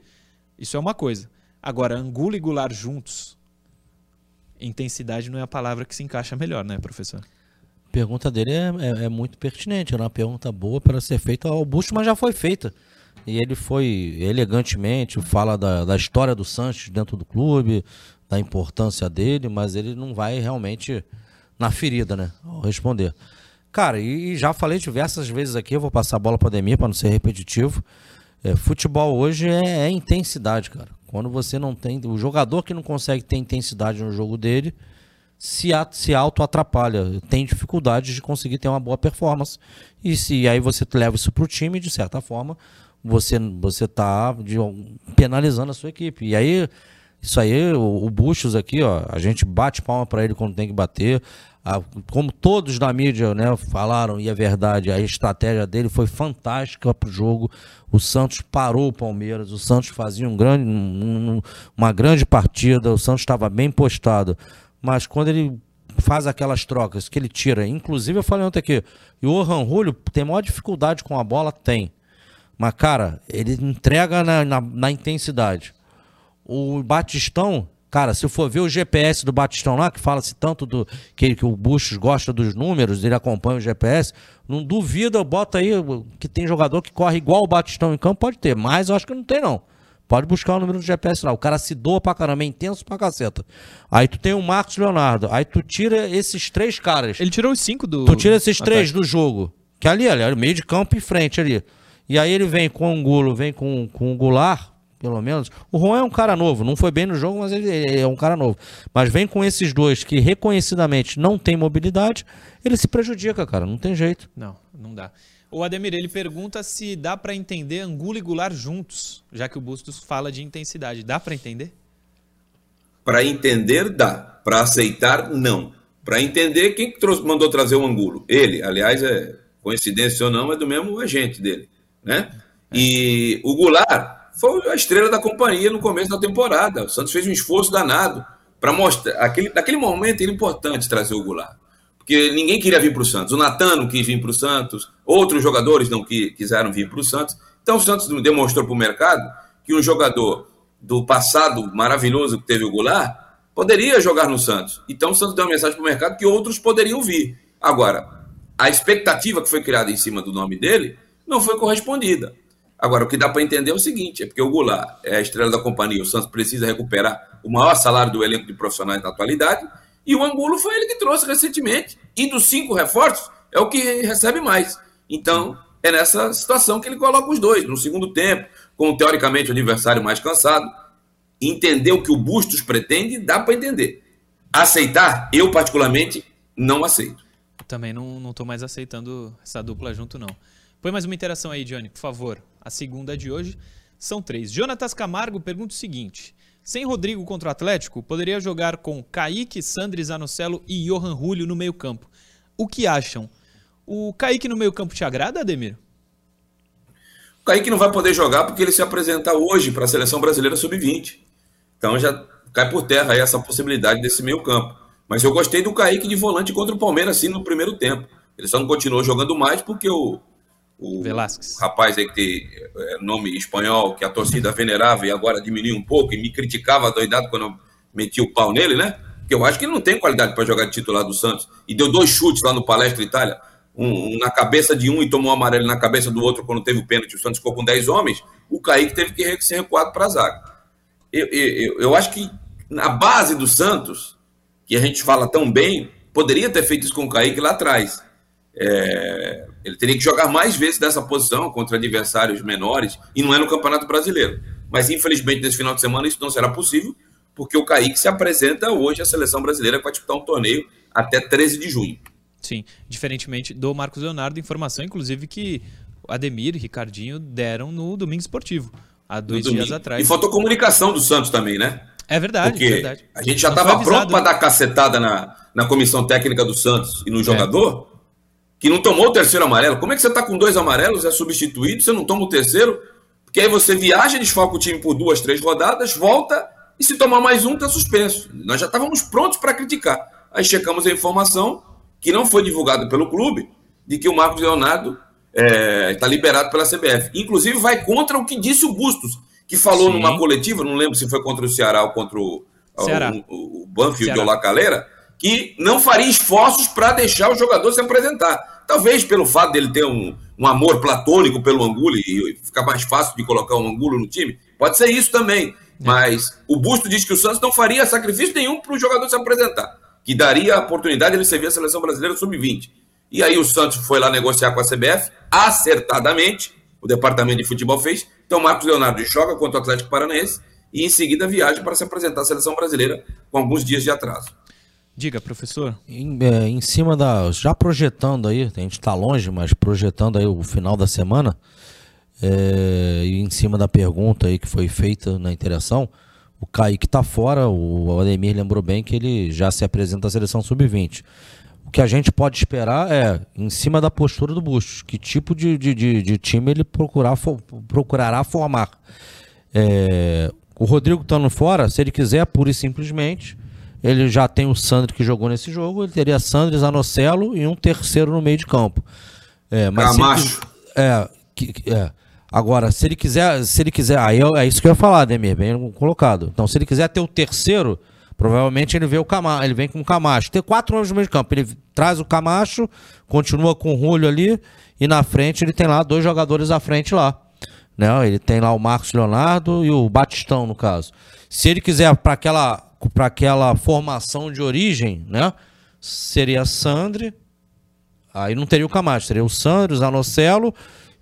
Isso é uma coisa. Agora, Angulo e Goulart juntos, intensidade não é a palavra que se encaixa melhor, né, professor? Pergunta dele é, é, é, muito pertinente, é uma pergunta boa para ser feita ao Busto, mas já foi feita. E ele foi elegantemente, fala da, da história do Sanches dentro do clube, da importância dele, mas ele não vai realmente na ferida, né? Ao responder. Cara, e, e já falei diversas vezes aqui, eu vou passar a bola para Demir para não ser repetitivo. É, futebol hoje é, é intensidade, cara. Quando você não tem. O jogador que não consegue ter intensidade no jogo dele, se, se auto-atrapalha, tem dificuldade de conseguir ter uma boa performance. E se aí você leva isso para o time, de certa forma, você você está penalizando a sua equipe. E aí, isso aí, o, o Buchos aqui, ó, a gente bate palma para ele quando tem que bater. A, como todos da mídia né, falaram, e é verdade, a estratégia dele foi fantástica para o jogo. O Santos parou o Palmeiras, o Santos fazia um grande, um, uma grande partida, o Santos estava bem postado mas quando ele faz aquelas trocas que ele tira, inclusive eu falei ontem aqui, e o Johan Julio tem maior dificuldade com a bola? Tem. Mas, cara, ele entrega na, na, na intensidade. O Batistão Cara, se for ver o GPS do Batistão lá, que fala-se tanto do que, que o Bustos gosta dos números, ele acompanha o GPS, não duvida, bota aí que tem jogador que corre igual o Batistão em campo, pode ter, mas eu acho que não tem não. Pode buscar o número do GPS lá. O cara se doa pra caramba, é intenso pra caceta. Aí tu tem o Marcos Leonardo. Aí tu tira esses três caras. Ele tirou os cinco do. Tu tira esses três do jogo. Que ali, ali, meio de campo e frente ali. E aí ele vem com o Angulo, vem com, com o Goulart, pelo menos. O Juan é um cara novo, não foi bem no jogo, mas ele, ele é um cara novo. Mas vem com esses dois que reconhecidamente não tem mobilidade, ele se prejudica, cara, não tem jeito. Não, não dá. O Ademir, ele pergunta se dá pra entender Angulo e Goulart juntos, já que o Bustos fala de intensidade. Dá pra entender? Para entender, dá. Para aceitar, não. Para entender, quem que trouxe- mandou trazer o Angulo? Ele, aliás, é coincidência ou não, é do mesmo agente dele, né? E o Goulart foi a estrela da companhia no começo da temporada. O Santos fez um esforço danado para mostrar. Aquele, naquele momento era importante trazer o Goulart. Porque ninguém queria vir para o Santos. O Natan não quis vir para o Santos, outros jogadores não qui- quiseram vir para o Santos. Então o Santos demonstrou para o mercado que um jogador do passado maravilhoso que teve o Goulart poderia jogar no Santos. Então o Santos deu uma mensagem para o mercado que outros poderiam vir. Agora, a expectativa que foi criada em cima do nome dele não foi correspondida. Agora, o que dá para entender é o seguinte: é porque o Goulart é a estrela da companhia, o Santos precisa recuperar o maior salário do elenco de profissionais da atualidade, e o Angulo foi ele que trouxe recentemente. E dos cinco reforços, é o que recebe mais. Então, é nessa situação que ele coloca os dois, no segundo tempo, com teoricamente o adversário mais cansado. Entender o que o Bustos pretende, dá para entender. Aceitar, eu particularmente, não aceito. Também não, não mais aceitando essa dupla junto, não. Põe mais uma interação aí, Johnny, por favor. A segunda de hoje são três. Jonatas Camargo pergunta o seguinte: sem Rodrigo contra o Atlético, poderia jogar com Kaique, Sandri, Zanocelo e Johan Julio no meio-campo. O que acham? O Kaique no meio-campo te agrada, Ademir? O Kaique não vai poder jogar porque ele se apresenta hoje para a seleção brasileira sub-20. Então já cai por terra aí essa possibilidade desse meio campo. Mas eu gostei do Kaique de volante contra o Palmeiras, sim, no primeiro tempo. Ele só não continuou jogando mais porque o, o Velasquez. rapaz aí que tem é, nome espanhol, que a torcida venerava e agora diminuiu um pouco e me criticava doidado quando eu meti o pau nele, né? Porque eu acho que ele não tem qualidade para jogar de titular do Santos. E deu dois chutes lá no Palestra Itália, um, um na cabeça de um e tomou um amarelo na cabeça do outro quando teve o pênalti. O Santos ficou com 10 homens. O Kaique teve que ser recuado para a zaga. Eu, eu, eu- eu acho que na base do Santos, que a gente fala tão bem, poderia ter feito isso com o Kaique lá atrás. É, ele teria que jogar mais vezes nessa posição contra adversários menores e não é no Campeonato Brasileiro. Mas infelizmente nesse final de semana isso não será possível, porque o Kaique se apresenta hoje à seleção brasileira que vai disputar um torneio até 13 de junho. Sim, diferentemente do Marcos Leonardo, informação inclusive que Ademir e Ricardinho deram no Domingo Esportivo, há dois no dias domingo. atrás. E faltou comunicação do Santos também, né? É verdade, Porque verdade. a gente já estava pronto para dar cacetada na, na comissão técnica do Santos e no jogador, É. que não tomou o terceiro amarelo. Como é que você está com dois amarelos, é substituído, você não toma o terceiro? Porque aí você viaja, desfalca o time por duas, três rodadas, volta e se tomar mais um, está suspenso. Nós já estávamos prontos para criticar. Aí checamos a informação, que não foi divulgada pelo clube, de que o Marcos Leonardo está liberado pela CBF. Inclusive vai contra o que disse o Bustos, que falou Sim. numa coletiva, não lembro se foi contra o Ceará ou contra o, Ceará. o, o, o Banfield Ceará. ou La Calera, que não faria esforços para deixar o jogador se apresentar. Talvez pelo fato dele ter um, um amor platônico pelo Angulo e ficar mais fácil de colocar um Angulo no time. Pode ser isso também. Mas o Busto diz que o Santos não faria sacrifício nenhum para o jogador se apresentar. Que daria a oportunidade de ele servir a seleção brasileira sub-20. E aí o Santos foi lá negociar com a CBF, acertadamente, o departamento de futebol fez. Então Marcos Leonardo joga contra o Atlético Paranaense e em seguida viaja para se apresentar à seleção brasileira com alguns dias de atraso. Diga, professor. Em, é, em cima da. Já projetando aí, a gente está longe, mas projetando aí o final da semana, é, e em cima da pergunta aí que foi feita na interação, o Kaique tá fora, o Ademir lembrou bem que ele já se apresenta à seleção sub-20. O que a gente pode esperar é, em cima da postura do Bustos, que tipo de, de, de, de time ele procurar, fo- procurará formar. É, o Rodrigo estando fora, se ele quiser, pura e simplesmente, ele já tem o Sandro que jogou nesse jogo, ele teria Sandro, Zanocelo e um terceiro no meio de campo. É, mas Camacho. é, é. Agora, se ele quiser, se ele quiser, aí é isso que eu ia falar, Demir, bem colocado. Então, se ele quiser ter o terceiro, provavelmente ele vê o Camacho, ele vem com o Camacho. Tem quatro homens no meio de campo, ele traz o Camacho, continua com o Rulho ali e na frente ele tem lá dois jogadores à frente lá. Né? Ele tem lá o Marcos Leonardo e o Batistão, no caso. Se ele quiser para aquela para aquela formação de origem, né? Seria Sandri, aí não teria o Camacho, seria o Sandro, o Zanocelo,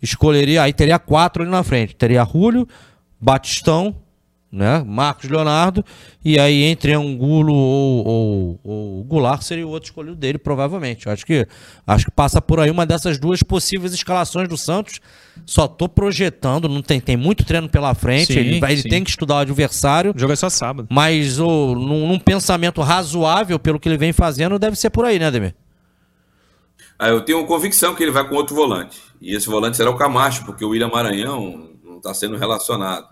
escolheria, aí teria quatro ali na frente. Teria Rúlio, Batistão, né? Marcos Leonardo, e aí entre Angulo ou, ou, ou Goulart seria o outro escolhido dele, provavelmente. Acho que, acho que passa por aí uma dessas duas possíveis escalações do Santos. Só tô projetando, não tem, tem muito treino pela frente, Sim, ele, vai- ele sim. tem que estudar o adversário. O jogo é só sábado. Mas o, num, num pensamento razoável pelo que ele vem fazendo, deve ser por aí, né, Demir? Ah, eu tenho convicção que ele vai com outro volante. E esse volante será o Camacho, porque o William Maranhão não está sendo relacionado.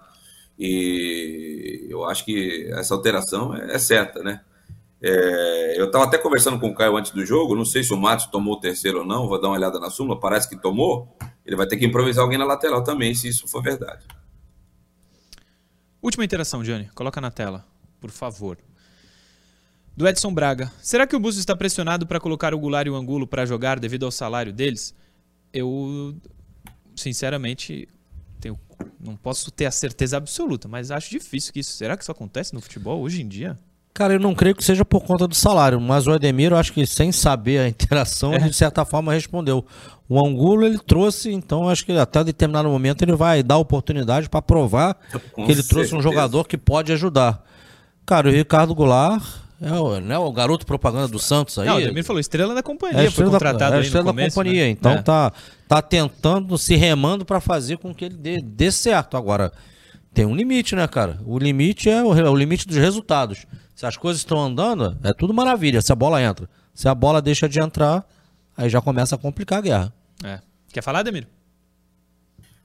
E eu acho que essa alteração é, é certa, né? É, eu estava até conversando com o Caio antes do jogo, não sei se o Matos tomou o terceiro ou não, vou dar uma olhada na súmula, parece que tomou. Ele vai ter que improvisar alguém na lateral também, se isso for verdade. Última interação, Johnny. Coloca na tela, por favor. Do Edson Braga. Será que o Búzios está pressionado para colocar o Goulart e o Angulo para jogar devido ao salário deles? Eu, sinceramente, tenho- não posso ter a certeza absoluta, mas acho difícil que isso. Será que isso acontece no futebol hoje em dia? Cara, eu não creio que seja por conta do salário, mas o Edemir, eu acho que sem saber a interação, É. ele, de certa forma respondeu. O Angulo ele trouxe, então eu acho que até determinado momento ele vai dar oportunidade para provar Com que ele trouxe um certeza. jogador que pode ajudar. Cara, o Ricardo Goulart é o, né, o garoto propaganda do Santos aí. Não, o Demir falou estrela da companhia, É foi estrela, da, contratado é a aí no estrela da começo, companhia, né? então É. tá, tá tentando, se remando para fazer com que ele dê, dê certo. Agora, tem um limite, né, cara? O limite é o, o limite dos resultados. Se as coisas estão andando, é tudo maravilha, se a bola entra. Se a bola deixa de entrar, aí já começa a complicar a guerra. É. Quer falar, Demir?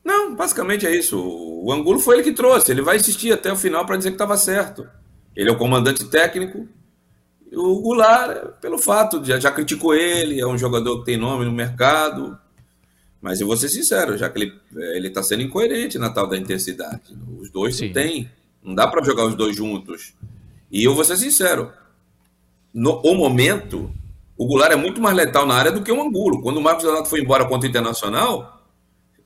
Não, basicamente é isso. O Angulo foi ele que trouxe. Ele vai insistir até o final para dizer que estava certo. Ele é o comandante técnico. O Goulart, pelo fato já, já criticou ele, é um jogador que tem nome no mercado. Mas eu vou ser sincero, já que ele ele está sendo incoerente na tal da intensidade. Os dois Sim. não tem. Não dá para jogar os dois juntos. E eu vou ser sincero. No o momento, o Goulart é muito mais letal na área do que o Angulo. Quando o Marcos Leonardo foi embora contra o Internacional,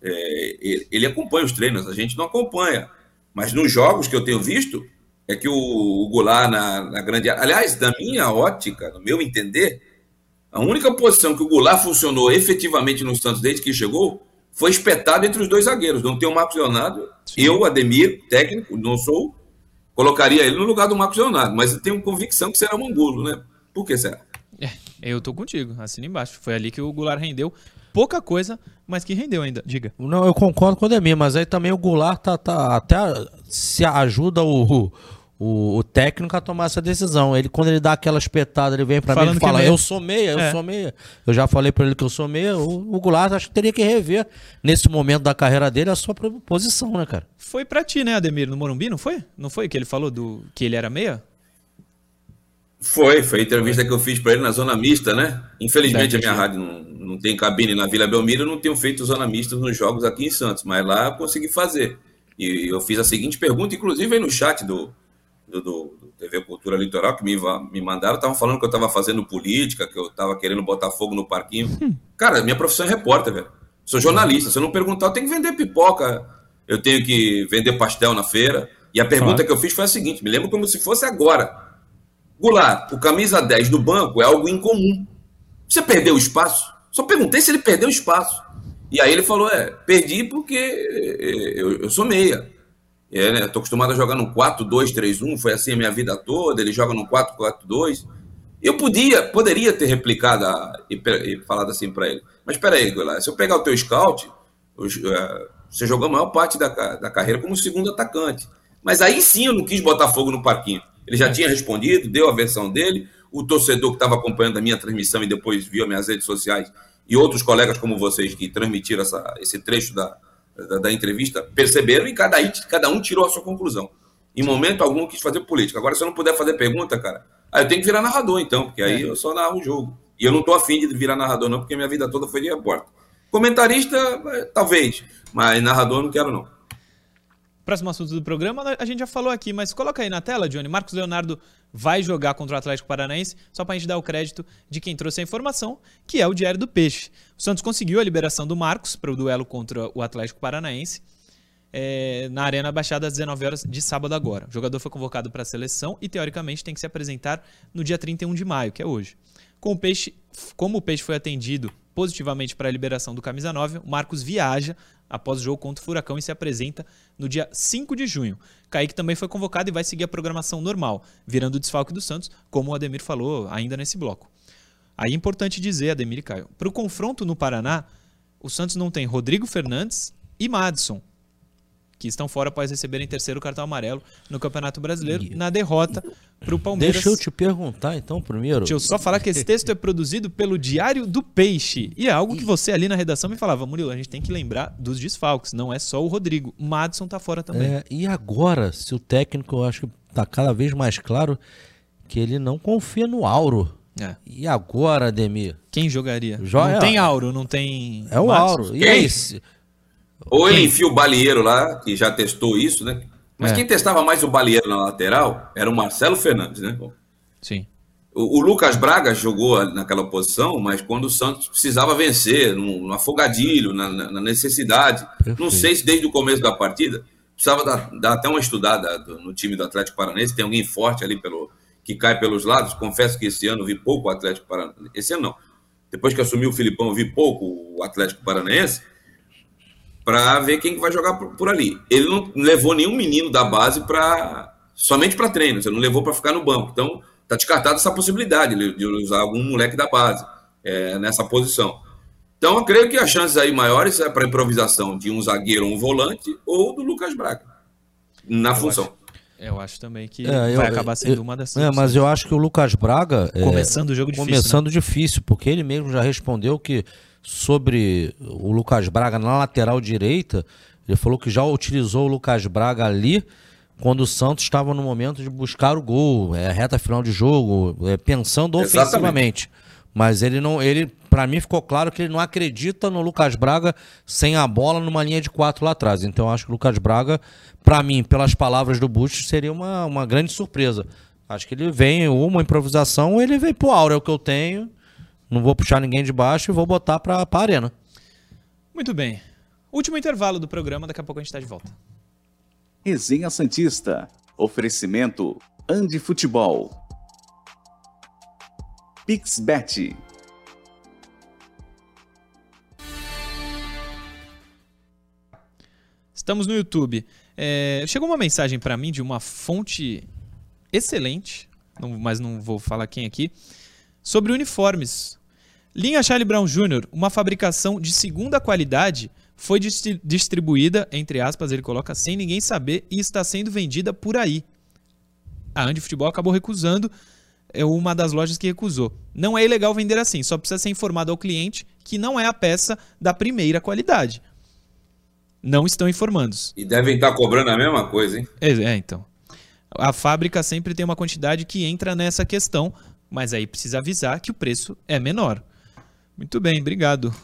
é, ele, ele acompanha os treinos, a gente não acompanha. Mas nos jogos que eu tenho visto, é que o, o Goulart na, na grande área. Aliás, da minha ótica, no meu entender, a única posição que o Goulart funcionou efetivamente no Santos desde que chegou foi espetado entre os dois zagueiros. Não tem o Marcos Leonardo. Eu, Ademir, técnico, não sou, colocaria ele no lugar do Marcos Leonardo, mas eu tenho convicção que será o Angulo, né? Por que será? É, eu tô contigo, assina embaixo. Foi ali que o Goulart rendeu pouca coisa, mas que rendeu ainda. Diga. Não, eu concordo com o Demir, mas aí também o Goulart tá, tá- até se ajuda o, o, o técnico a tomar essa decisão. Ele, quando ele dá aquela espetada, ele vem pra mim e é fala: meia. Eu sou meia, eu É. sou meia. Eu já falei pra ele que eu sou meia. O, o Goulart acho que teria que rever, nesse momento da carreira dele, a sua posição, né, cara? Foi pra ti, né, Ademir, no Morumbi, não foi? Não foi que ele falou do que ele era meia? Foi, foi a entrevista que eu fiz para ele na Zona Mista, né? Infelizmente a minha rádio não, não tem cabine na Vila Belmiro, eu não tenho feito Zona Mista nos jogos aqui em Santos, mas lá eu consegui fazer. E eu fiz a seguinte pergunta, inclusive aí no chat do, do, do- TV Cultura Litoral, que me, me mandaram, estavam falando que eu estava fazendo política, que eu estava querendo botar fogo no parquinho. Cara, minha profissão é repórter, velho. Sou jornalista. Se eu não perguntar, eu tenho que vender pipoca, eu tenho que vender pastel na feira. E a pergunta Claro. que eu fiz foi a seguinte: me lembro como se fosse agora. Goulart, o camisa 10 do banco é algo incomum. Você perdeu espaço? Só perguntei se ele perdeu espaço. E aí ele falou: é, perdi porque é, eu, eu sou meia. É, né, tô acostumado a jogar no 4-2-3-1, foi assim a minha vida toda. Ele joga no 4-4-2. Eu podia, poderia ter replicado a- e, e falado assim para ele. Mas espera aí, Goulart, se eu pegar o teu scout, eh, você jogou a maior parte da, da carreira como segundo atacante. Mas aí sim eu não quis botar fogo no parquinho. Ele já tinha respondido, deu a versão dele. O torcedor que estava acompanhando a minha transmissão e depois viu as minhas redes sociais e outros colegas como vocês que transmitiram essa- esse trecho da, da, da entrevista perceberam e cada, cada um tirou a sua conclusão. Em momento algum eu quis fazer política. Agora, se eu não puder fazer pergunta, cara, aí eu tenho que virar narrador, então, porque aí eu só narro o jogo. E eu não tô afim de virar narrador, não, porque minha vida toda foi de repórter. Comentarista, eh, talvez, mas narrador não quero não. Próximo assunto do programa, a gente já falou aqui, mas coloca aí na tela, Johnny. Marcos Leonardo vai jogar contra o Atlético Paranaense, só para a gente dar o crédito de quem trouxe a informação, que é o Diário do Peixe. O Santos conseguiu a liberação do Marcos para o duelo contra o Atlético Paranaense é, na Arena Baixada às 19 horas de sábado agora. O jogador foi convocado para a seleção e, teoricamente, tem que se apresentar no dia 31 de maio, que é hoje. Com o Peixe, como o Peixe foi atendido positivamente para a liberação do Camisa 9, o Marcos viaja após o jogo contra o Furacão e se apresenta no dia 5 de junho. Kaique também foi convocado e vai seguir a programação normal, virando o desfalque do Santos, como o Ademir falou ainda nesse bloco. Aí é importante dizer, Ademir e Caio, para o confronto no Paraná, o Santos não tem Rodrigo Fernandes e Madison, que estão fora após receberem terceiro cartão amarelo no Campeonato Brasileiro, na derrota para o Palmeiras. Deixa eu te perguntar então primeiro. Deixa eu só falar que esse texto é produzido pelo Diário do Peixe. E é algo que você ali na redação me falava, Murilo, a gente tem que lembrar dos desfalques, não é só o Rodrigo. O Madison tá fora também. É, e agora, se o técnico, eu acho que tá cada vez mais claro que ele não confia no Auro. É. E agora, Ademir? Quem jogaria? Jo- não é. tem Auro, não tem. É o Madison. Auro. E aí? se- Ou ele enfia o Balieiro lá, que já testou isso, né? Mas É. quem testava mais o Balieiro na lateral era o Marcelo Fernandes, né? Sim. O, o Lucas Braga jogou naquela posição, mas quando o Santos precisava vencer, no, no afogadilho, na, na- necessidade. Perfeito. Não sei se desde o começo da partida, precisava dar, dar até uma estudada do- no time do Atlético Paranaense, tem alguém forte ali pelo que cai pelos lados. Confesso que esse ano vi pouco o Atlético Paranaense. Esse ano não. Depois que assumiu o Filipão, vi pouco o Atlético Paranaense para ver quem que vai jogar por, por ali. Ele não levou nenhum menino da base para somente para treinos, ele não levou para ficar no banco. Então, tá descartada essa possibilidade de usar algum moleque da base é, nessa posição. Então, eu creio que as chances aí maiores é para improvisação de um zagueiro ou um volante ou do Lucas Braga na função. Eu acho também que É, eu- vai acabar sendo eu- uma dessas. É, mas eu acho que o Lucas Braga. é, Começando o jogo difícil. né? começando difícil, porque ele mesmo já respondeu que sobre o Lucas Braga na lateral direita, ele falou que já utilizou o Lucas Braga ali quando o Santos estava no momento de buscar o gol, é, reta final de jogo, é, pensando Exatamente. ofensivamente. Mas ele não, ele, para mim ficou claro que ele não acredita no Lucas Braga sem a bola numa linha de quatro lá atrás. Então eu acho que o Lucas Braga, para mim, pelas palavras do Bush, seria uma, uma grande surpresa. Acho que ele vem uma improvisação ele vem pro Aura, é o que eu tenho. Não vou puxar ninguém de baixo e vou botar pra, pra arena. Muito bem. Último intervalo do programa, daqui a pouco a gente tá de volta. Resenha Santista. Oferecimento Andi Futebol. Pixbet. Estamos no YouTube. É, chegou uma mensagem para mim de uma fonte excelente, não- mas não vou falar quem aqui, sobre uniformes. Linha Charlie Brown Jr., uma fabricação de segunda qualidade, foi distri- distribuída, entre aspas, ele coloca, sem ninguém saber e está sendo vendida por aí. A Andy Futebol acabou recusando, é uma das lojas que recusou. Não é ilegal vender assim, só precisa ser informado ao cliente que não é a peça da primeira qualidade. Não estão informando. E devem estar cobrando a mesma coisa, hein? É, é, então. A fábrica sempre tem uma quantidade que entra nessa questão, mas aí precisa avisar que o preço é menor. Muito bem, obrigado.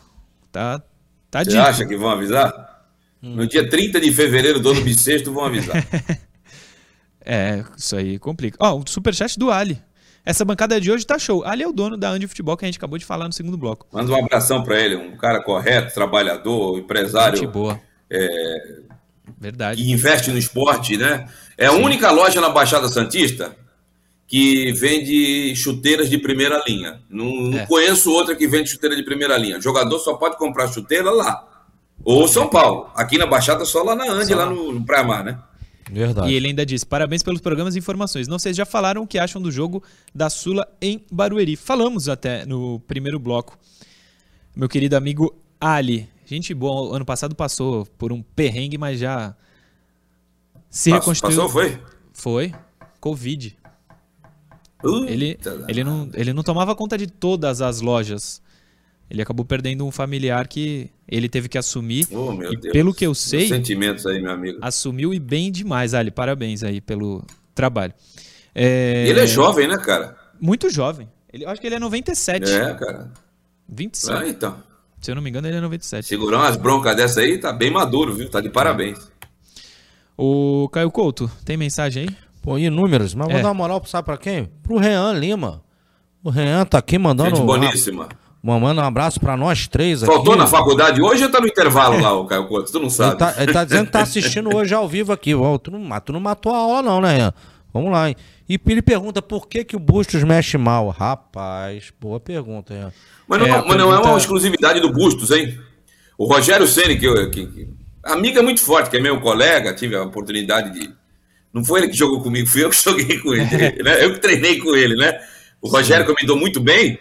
Tá, tá Você dito. acha que vão avisar? No dia 30 de fevereiro do ano bissexto vão avisar. É, isso aí complica. Ó, o superchat do Ali. Essa bancada de hoje tá show. Ali é o dono da Andy Futebol que a gente acabou de falar no segundo bloco. Manda um abração para ele, um cara correto, trabalhador, Gente empresário boa. Verdade. que investe no esporte, né? É a única loja na Baixada Santista que vende chuteiras de primeira linha. Não, não É. conheço outra que vende chuteira de primeira linha. O jogador só pode comprar chuteira lá. Ou São Paulo. Aqui na Baixada, só lá na Ande, lá no, no Praia Mar, né? Verdade. E ele ainda diz: parabéns pelos programas e informações. Não sei se já falaram o que acham do jogo da Sula em Barueri. Falamos até no primeiro bloco. Meu querido amigo Ali. Gente boa, ano passado passou por um perrengue, mas já se Passou, reconstruiu. passou, foi? Foi. Covid. Ele, ele, não, ele não tomava conta de todas as lojas. Ele acabou perdendo um familiar que ele teve que assumir. Oh, meu e Deus. pelo que eu Meus sei, sentimentos aí, meu amigo. assumiu e bem demais, Ali. Parabéns aí pelo trabalho. É, Ele é jovem, né, cara? Muito jovem. Ele, eu acho que ele é 97. É, cara. 27. Ah, então. Se eu não me engano, ele é 97. Segurar umas broncas dessa aí, tá bem maduro, viu? Tá de parabéns. O Caio Couto, tem mensagem aí? Pô, inúmeros. Mas É. vou dar uma moral, sabe pra quem? Pro Rean Lima. O Rean tá aqui mandando. Gente um- boníssima. Mandando um abraço pra nós três aqui. Faltou na faculdade hoje ou tá no intervalo lá, o Caio Couto? Tu não Ele sabe. tá, ele tá dizendo que tá assistindo hoje ao vivo aqui. Ó, tu, não, tu não matou a aula, não, né, Rean? Vamos lá, hein? E ele pergunta por que, que o Bustos mexe mal. Rapaz, boa pergunta, Rean. Mas não É, é, a mas não é pergunta- uma exclusividade do Bustos, hein? O Rogério Ceni que, eu- que, que amiga muito forte, que é meu colega, tive a oportunidade de. Não foi ele que jogou comigo, fui eu que joguei com ele. né? Eu que treinei com ele, né? O Rogério, que eu me dou muito bem,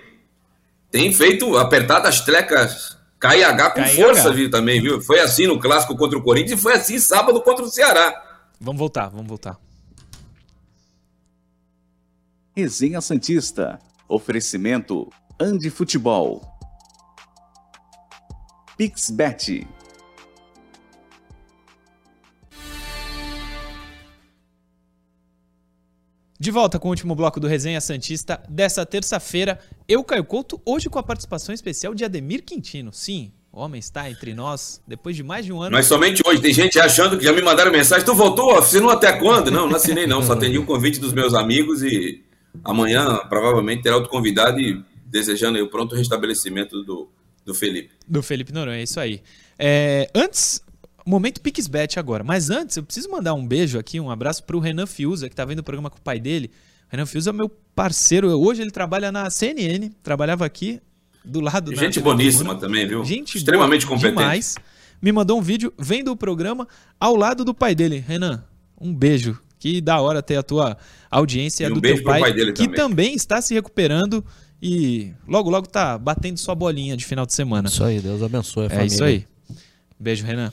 tem feito apertado as trecas KH com KH. força, viu, também, viu? Foi assim no clássico contra o Corinthians e foi assim sábado contra o Ceará. Vamos voltar, vamos voltar. Resenha Santista. Oferecimento Andi Futebol. Pixbet. De volta com o último bloco do Resenha Santista dessa terça-feira. Eu, Caio Couto, hoje com a participação especial de Ademir Quintino. Sim, o homem está entre nós depois de mais de um ano. Mas somente hoje. Tem gente achando que já me mandaram mensagem. Tu voltou? Assinou até quando? Não, não assinei não. Só atendi um convite dos meus amigos e amanhã provavelmente terá outro convidado e desejando aí o pronto restabelecimento do, do Felipe. Do Felipe Noronha, é isso aí. É, antes, momento Pixbet agora. Mas antes, eu preciso mandar um beijo aqui, um abraço pro Renan Fiuza, que tá vendo o programa com o pai dele. O Renan Fiuza é meu parceiro. Hoje ele trabalha na CNN, trabalhava aqui do lado da Gente TV boníssima Tribuna. também, viu? Gente Extremamente boa competente. demais. Me mandou um vídeo vendo o programa ao lado do pai dele. Renan, um beijo. Que da hora ter a tua audiência E um do beijo teu pro pai, pai dele que também. também está se recuperando e logo logo tá batendo sua bolinha de final de semana. Isso aí, Deus abençoe a É família. isso aí. Beijo, Renan.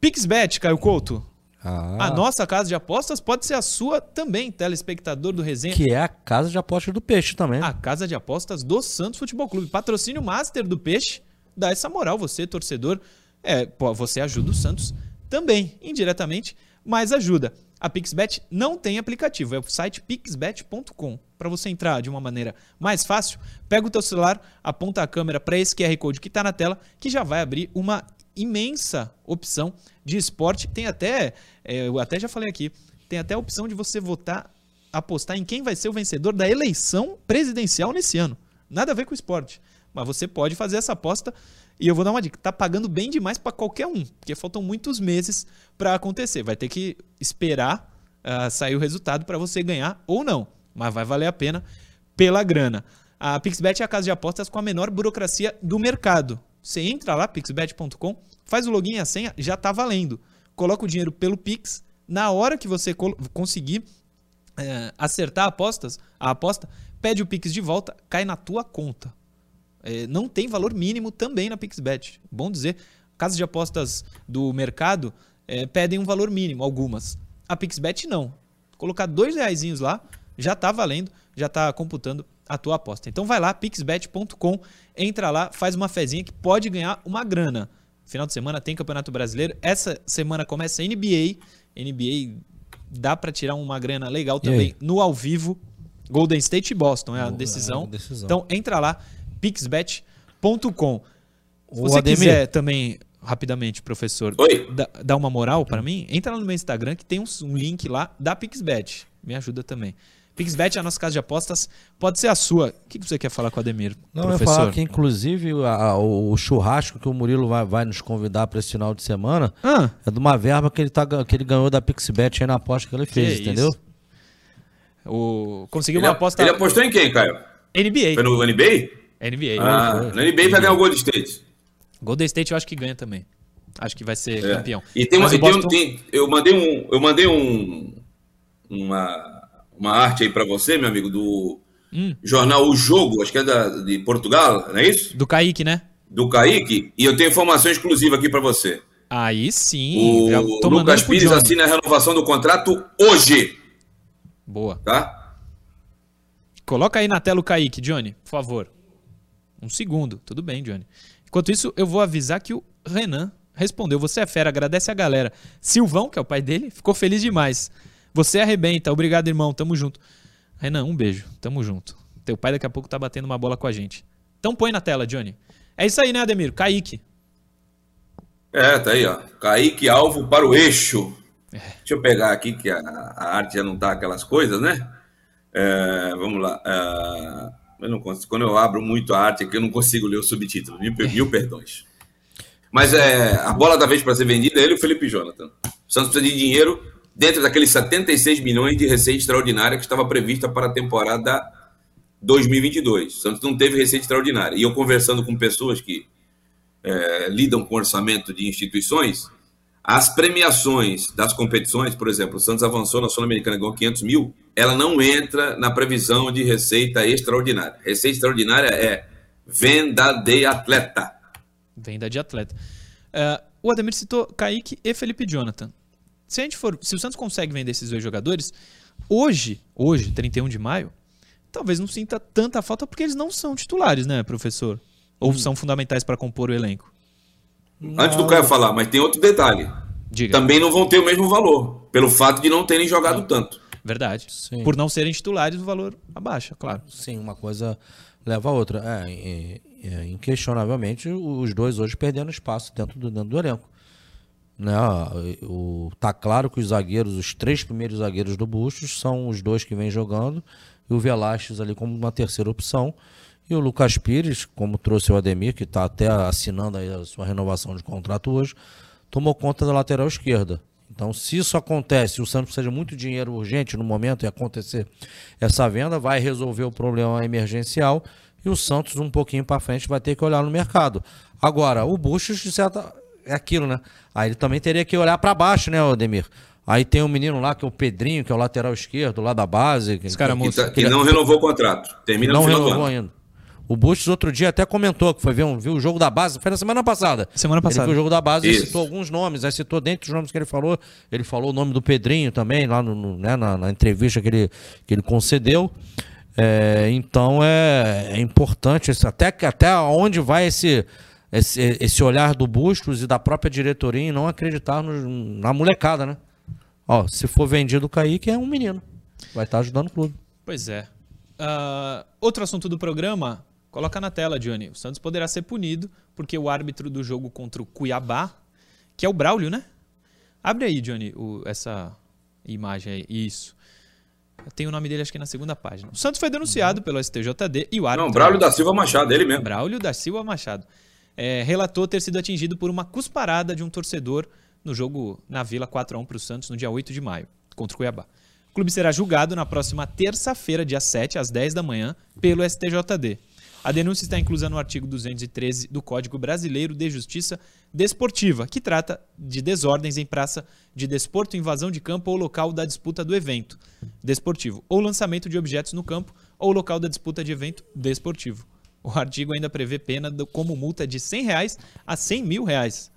Pixbet, Caio Couto. Ah, A nossa casa de apostas pode ser a sua também, telespectador do Resenha. Que é a casa de apostas do peixe também. A casa de apostas do Santos Futebol Clube. Patrocínio master do Peixe. Dá essa moral, você, torcedor. É, pô, você ajuda o Santos também, indiretamente, mas ajuda. A Pixbet não tem aplicativo, é o site pixbet.com. Para você entrar de uma maneira mais fácil, pega o teu celular, aponta a câmera para esse QR Code que está na tela, que já vai abrir uma imensa opção de esporte. Tem até, é, eu até já falei aqui, tem até a opção de você votar, apostar em quem vai ser o vencedor da eleição presidencial nesse ano. Nada a ver com esporte. Mas você pode fazer essa aposta e eu vou dar uma dica, tá pagando bem demais para qualquer um, porque faltam muitos meses para acontecer. Vai ter que esperar ah, sair o resultado para você ganhar ou não, mas vai valer a pena pela grana. A Pixbet é a casa de apostas com a menor burocracia do mercado. Você entra lá, pixbet.com, faz o login e a senha, já tá valendo. Coloca o dinheiro pelo Pix, na hora que você conseguir é, acertar apostas, a aposta, pede o Pix de volta, cai na tua conta. É, não tem valor mínimo também na PixBet. Bom dizer, casas de apostas do mercado é, pedem um valor mínimo, algumas. A PixBet não. Colocar dois reaisinhos lá, já tá valendo, já tá computando a tua aposta. Então vai lá, pixbet.com, entra lá, faz uma fezinha que pode ganhar uma grana. Final de semana tem Campeonato Brasileiro. Essa semana começa a NBA. NBA dá pra tirar uma grana legal também no ao vivo. Golden State e Boston é a É a decisão. decisão. Então entra lá, pixbet.com. Se você Ademir. quiser também, rapidamente, professor, dar uma moral pra mim, entra lá no meu Instagram que tem um, um link lá da Pixbet. Me ajuda também. Pixbet é a nossa casa de apostas, pode ser a sua. O que que você quer falar com o Ademir, Não, eu ia professor? falar que, inclusive, a- a- o, churrasco que o Murilo vai, vai nos convidar para esse final de semana Ah, é de uma verba que ele, tá, que ele ganhou da Pixbet aí na aposta que ele fez, isso. entendeu? o... conseguiu Ele, uma aposta ele apostou em quem, Caio? NBA. Foi no NBA? NBA. Ah, no NBA vai ganhar o Gold State. Golden State eu acho que ganha também. Acho que vai ser É. campeão. E tem, uma, Boston- tem- eu mandei um, eu mandei um, uma, uma arte aí pra você, meu amigo, do Hum. jornal O Jogo, acho que é da, de Portugal, não é isso? Do Kaique, né? Do Kaique, e eu tenho informação exclusiva aqui pra você. Aí sim. O Lucas Pires assina a renovação do contrato hoje, Boa. tá? Coloca aí na tela o Kaique, Johnny, por favor. Um segundo. Tudo bem, Johnny. Enquanto isso, eu vou avisar que o Renan respondeu. Você é fera, agradece a galera. Silvão, que é o pai dele, ficou feliz demais. Você arrebenta. Obrigado, irmão. Tamo junto. Renan, um beijo. Tamo junto. Teu pai daqui a pouco tá batendo uma bola com a gente. Então põe na tela, Johnny. É isso aí, né, Ademir? Kaique. É, tá aí, ó. Kaique alvo para o eixo. Deixa eu pegar aqui que a, a arte já não tá aquelas coisas, né? É, vamos lá. É, eu não consigo, quando eu abro muito a arte aqui, eu não consigo ler o subtítulo. Mil, mil perdões. Mas é, a bola da vez para ser vendida é ele e o Felipe Jonathan. O Santos precisa de dinheiro dentro daqueles 76 milhões de receita extraordinária que estava prevista para a temporada 2022. O Santos não teve receita extraordinária. E eu conversando com pessoas que é, lidam com orçamento de instituições, as premiações das competições, por exemplo, o Santos avançou na Sul-Americana ganhou 500 mil, ela não entra na previsão de receita extraordinária. Receita extraordinária é venda de atleta. Venda de atleta. Uh, o Ademir citou Kaique e Felipe Jonathan. Se, a gente for, se o Santos consegue vender esses dois jogadores, hoje, hoje, 31 de maio, talvez não sinta tanta falta porque eles não são titulares, né, professor? Ou hum. são fundamentais para compor o elenco? Antes do Caio falar, mas tem outro detalhe. Diga. Também não vão ter o mesmo valor, pelo fato de não terem jogado não. tanto. Verdade. Sim. Por não serem titulares, o valor abaixa, claro. Sim, uma coisa leva a outra. É, é, é, inquestionavelmente, os dois hoje perdendo espaço dentro do, dentro do elenco. Né? O, tá claro que os zagueiros, os três primeiros zagueiros do Bustos, são os dois que vêm jogando, e o Velasquez ali como uma terceira opção. E o Lucas Pires, como trouxe o Ademir, que está até assinando a sua renovação de contrato hoje, tomou conta da lateral esquerda. Então, se isso acontece, o Santos precisa de muito dinheiro urgente no momento e acontecer essa venda, vai resolver o problema emergencial e o Santos, um pouquinho para frente, vai ter que olhar no mercado. Agora, o Buxos, de certa. É aquilo, né? Aí ele também teria que olhar para baixo, né, Ademir? Aí tem um menino lá que é o Pedrinho, que é o lateral esquerdo lá da base. Esse cara que, que, que, não renovou o contrato. Termina não no final renovou ainda. O Bustos outro dia até comentou que foi ver um, viu o jogo da base, foi na semana passada. Semana passada. Ele viu o jogo da base e citou alguns nomes, aí citou dentre os nomes que ele falou, ele falou o nome do Pedrinho também, lá no, no né, na, na, entrevista que ele, que ele concedeu. É, então é, é importante, até, até onde vai esse, esse, esse olhar do Bustos e da própria diretoria em não acreditar no, na molecada, né? Ó, se for vendido o Kaique, é um menino. Vai estar ajudando o clube. Pois é. Uh, outro assunto do programa, Coloca na tela, Johnny. O Santos poderá ser punido porque o árbitro do jogo contra o Cuiabá, que é o Braulio, né? Abre aí, Johnny, o, essa imagem aí. Isso. Tem o nome dele, acho que na segunda página. O Santos foi denunciado pelo STJD e o árbitro. Não, Braulio da Silva Machado, ele mesmo. Braulio da Silva Machado. É, relatou ter sido atingido por uma cusparada de um torcedor no jogo na Vila 4x1 para o Santos no dia 8 de maio, contra o Cuiabá. O clube será julgado na próxima terça-feira, dia 7, às 10 da manhã, pelo STJD. A denúncia está inclusa no artigo 213 do Código Brasileiro de Justiça Desportiva, que trata de desordens em praça de desporto, invasão de campo ou local da disputa do evento desportivo, ou lançamento de objetos no campo ou local da disputa de evento desportivo. O artigo ainda prevê pena do, como multa de 100 reais a 100 mil reais.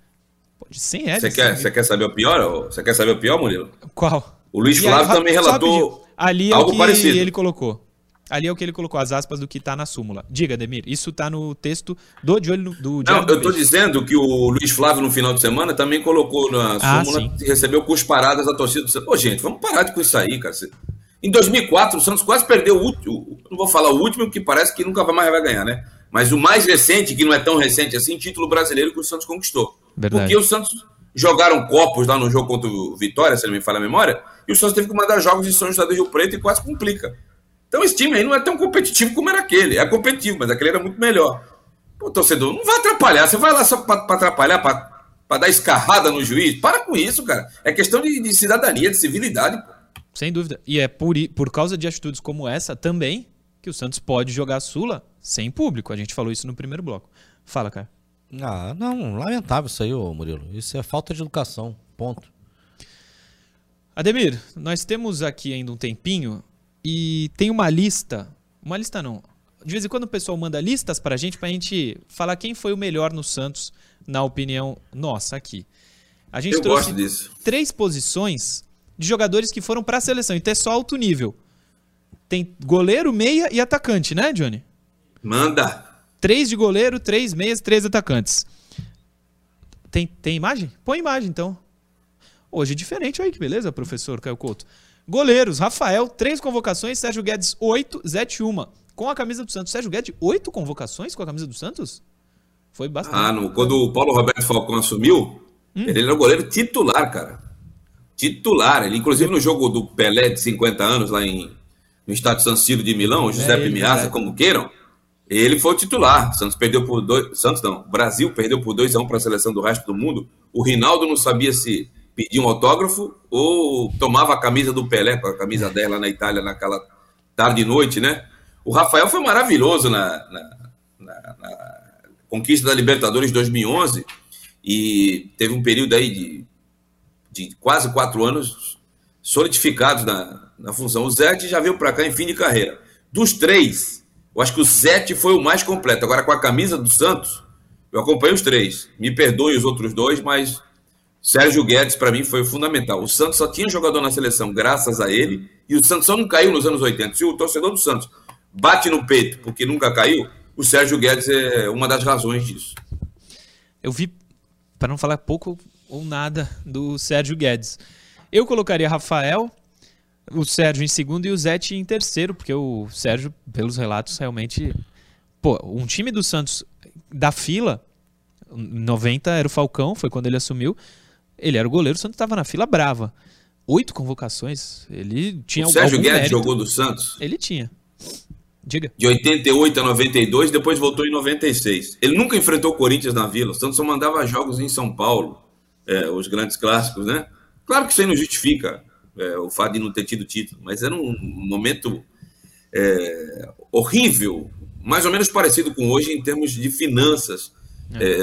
De 100 reais? Você quer, quer saber o pior? Você quer saber o pior, Murilo? Qual? O Luiz Flávio aí, também relatou ali é algo parecido. ele colocou. Ali é o que ele colocou, as aspas do que está na súmula. Diga, Demir, isso está no texto do de olho do Não, eu estou dizendo que o Luiz Flávio, no final de semana, também colocou na ah, súmula e recebeu cusparadas da torcida. Pô, gente, vamos parar com isso aí, cara. Em 2004, o Santos quase perdeu o último, não vou falar o último, que parece que nunca mais vai ganhar, né? Mas o mais recente, que não é tão recente assim, título brasileiro que o Santos conquistou. Verdade. Porque o Santos jogaram copos lá no jogo contra o Vitória, se não me falha a memória, e o Santos teve que mandar jogos em São José do Rio Preto e quase complica. Então esse time aí não é tão competitivo como era aquele. É competitivo, mas aquele era muito melhor. Pô, torcedor, não vai atrapalhar. Você vai lá só para atrapalhar, para dar escarrada no juiz? Para com isso, cara. É questão de, de cidadania, de civilidade. Sem dúvida. E é por, por causa de atitudes como essa também que o Santos pode jogar a Sula sem público. A gente falou isso no primeiro bloco. Fala, cara. Ah, não, lamentável isso aí, ô Murilo. Isso é falta de educação. Ponto. Ademir, nós temos aqui ainda um tempinho e tem uma lista. Uma lista não. De vez em quando o pessoal manda listas pra gente pra gente falar quem foi o melhor no Santos, na opinião nossa aqui. A gente Eu trouxe três posições de jogadores que foram para a seleção. Então é só alto nível. Tem goleiro, meia e atacante, né, Johnny? Manda. Três de goleiro, três meias, três atacantes. Tem, tem imagem? Põe imagem, então. Hoje é diferente aí, que beleza, professor Caio Couto. Goleiros, Rafael, três convocações, Sérgio Guedes, oito, Zete, uma. Com a camisa do Santos. Sérgio Guedes, oito convocações com a camisa do Santos? Foi bastante. Ah, no, quando o Paulo Roberto Falcão assumiu, Hum. ele era o goleiro titular, cara. Titular. Ele, inclusive, no jogo do Pelé de 50 anos, lá em, no estádio San Siro de Milão, o Giuseppe É, Miazza, verdade. como queiram, ele foi o titular. Santos perdeu por dois. Santos não. Brasil perdeu por 2 a 1 para a seleção do resto do mundo. O Rinaldo não sabia se pedia um autógrafo ou tomava a camisa do Pelé, com a camisa 10 lá na Itália, naquela tarde e noite, né? O Rafael foi maravilhoso na, na- na- na conquista da Libertadores de 2011 e teve um período aí de, de quase quatro anos solidificados na, na função. O Zete já veio para cá em fim de carreira. Dos três, eu acho que o Zete foi o mais completo. Agora, com a camisa do Santos, eu acompanho os três. Me perdoe os outros dois, mas Sérgio Guedes, para mim, foi fundamental. O Santos só tinha jogador na seleção graças a ele, e o Santos só não caiu nos anos 80. Se o torcedor do Santos bate no peito porque nunca caiu, o Sérgio Guedes é uma das razões disso. Eu vi, para não falar pouco ou nada, do Sérgio Guedes. Eu colocaria Rafael, o Sérgio em segundo e o Zete em terceiro, porque o Sérgio, pelos relatos, realmente. Pô, um time do Santos da fila, em 90 era o Falcão, foi quando ele assumiu. Ele era o goleiro, o Santos estava na fila brava. Oito convocações. Ele tinha o Sérgio Guedes mérito. jogou do Santos Ele tinha. Diga. de 88 a 92, depois voltou em 96. Ele nunca enfrentou o Corinthians na Vila. O Santos só mandava jogos em São Paulo, é, os grandes clássicos, né? Claro que isso aí não justifica é, o fato de não ter tido título, mas era um momento é, horrível, mais ou menos parecido com hoje em termos de finanças. É,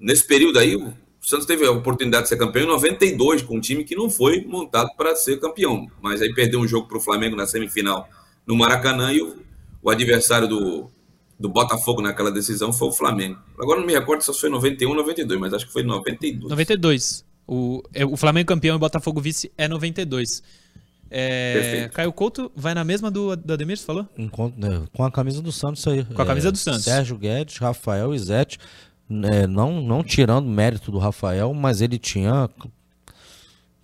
nesse período aí, o Santos teve a oportunidade de ser campeão em 92, com um time que não foi montado para ser campeão, mas aí perdeu um jogo para o Flamengo na semifinal no Maracanã e o, o adversário do, do Botafogo naquela decisão foi o Flamengo. Agora não me recordo se foi 91 ou 92, mas acho que foi 92. 92. O, é, o Flamengo campeão e o Botafogo vice é 92. É, Perfeito. Caio Couto vai na mesma do, do Ademir, você falou? Né, com a camisa do Santos. Com a camisa do Santos. Sérgio Guedes, Rafael e Zete. né, não, não tirando mérito do Rafael, mas ele tinha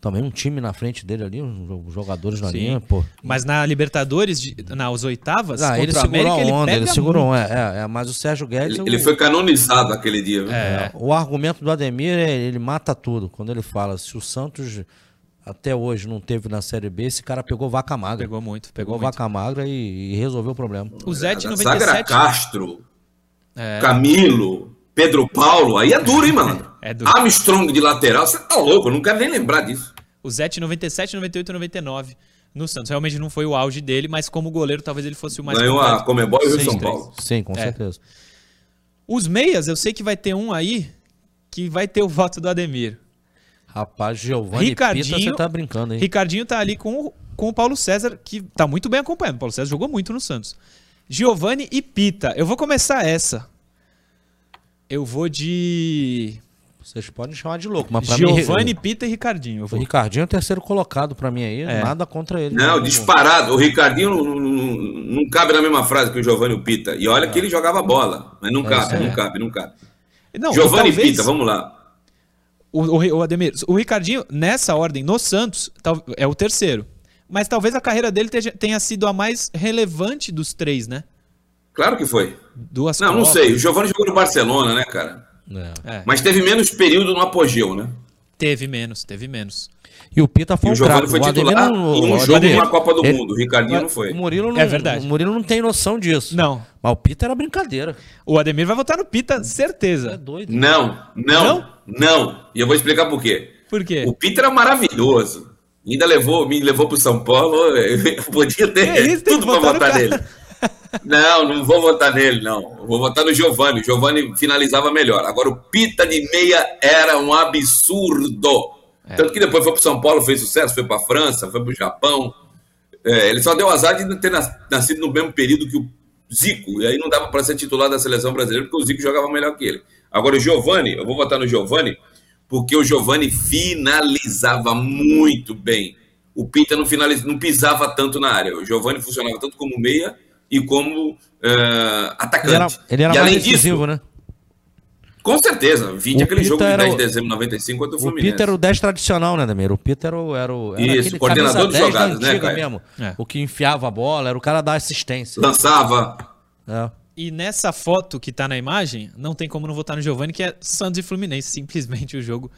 também um time na frente dele ali, os jogadores na Sim. linha, pô. Mas na Libertadores, de, nas oitavas, Ah, ele segurou América, a ele onda, ele segurou, muito. é, é, é, mas o Sérgio Guedes... Ele, o- ele foi canonizado aquele dia. viu? É. O argumento do Ademir é ele mata tudo. Quando ele fala, se o Santos até hoje não teve na Série B, esse cara pegou vaca magra. Pegou muito, Pegou, pegou muito. vaca magra e, e resolveu o problema. O zaga era 97... Castro, É, Camilo, Pedro Paulo, aí é duro, hein, mano? É duro. Armstrong de lateral, você tá louco, eu não quero nem lembrar disso. o Zete 97, 98 99 no Santos. Realmente não foi o auge dele, mas como goleiro talvez ele fosse o mais Ganhou a. Comebol e o São. Paulo. Sim, com É. certeza. Os meias, eu sei que vai ter um aí que vai ter o voto do Ademir. Rapaz, Giovanni Ricardinho- Pita, você tá brincando, hein? Ricardinho tá ali com, o- com o Paulo César, que tá muito bem acompanhando. O Paulo César jogou muito no Santos. Giovanni e Pita. Eu vou começar essa. Eu vou de Vocês podem chamar de louco, mas pra mim... Giovanni, Pita e Ricardinho. Eu O. Ricardinho é o terceiro colocado pra mim aí, É. nada contra ele. Não, Não, disparado. O Ricardinho não, não- não- não cabe na mesma frase que o Giovanni e o Pita. E olha que ele jogava bola, mas não cabe, isso não é. cabe, não cabe. Não, Giovanni e talvez- Pita, vamos lá. O, o, o Ademir, o Ricardinho, nessa ordem, no Santos, tal- é o terceiro. Mas talvez a carreira dele tenha sido a mais relevante dos três, né? Claro que foi. Duas Não, não Copas. sei. O Giovanni jogou no Barcelona, né, cara? É. É, Mas teve menos período no apogeu, né? teve menos, teve menos. E o Pita E foi o um Giovanni craque. foi O titular não- em um o jogo Ademir- na Copa do ele- Mundo. O Ricardinho não foi. O Murilo não, É verdade. O Murilo não tem noção disso. Não. Mas o Pita era brincadeira. O Ademir vai votar no Pita, É certeza. doido. Não, não, não, E eu vou explicar por quê. Por quê? O Peter era maravilhoso. Ainda levou, me levou para São Paulo. Eu podia ter Que isso, tudo para votar nele. Não, não vou votar nele, não. Eu Vou votar no Giovanni. O Giovanni finalizava melhor. Agora, o Pita de meia era um absurdo. É. Tanto que depois foi para São Paulo, fez sucesso, foi para França, foi para o Japão. É, ele só deu azar de não ter nas- nascido no mesmo período que o Zico. E aí não dava para ser titular da seleção brasileira, porque o Zico jogava melhor que ele. Agora, o Giovanni, eu vou votar no Giovanni, porque o Giovanni finalizava muito bem. O Pita não, finaliz... não pisava tanto na área. O Giovanni funcionava tanto como meia e como eh, atacante. Ele era, ele era e mais além decisivo, disso, né? com certeza, vinte O aquele Pita jogo de era 10 o- de dezembro de 95 contra o O Fluminense. Pita era o 10 tradicional, né, Damir? O Pita era o. Era o era Isso, coordenador de 10 da jogadas, né, Caio? mesmo. É. O que enfiava a bola, era o cara da assistência. Lançava. É. E nessa foto que tá na imagem, não tem como não votar no Giovani, que é Santos e Fluminense, simplesmente o jogo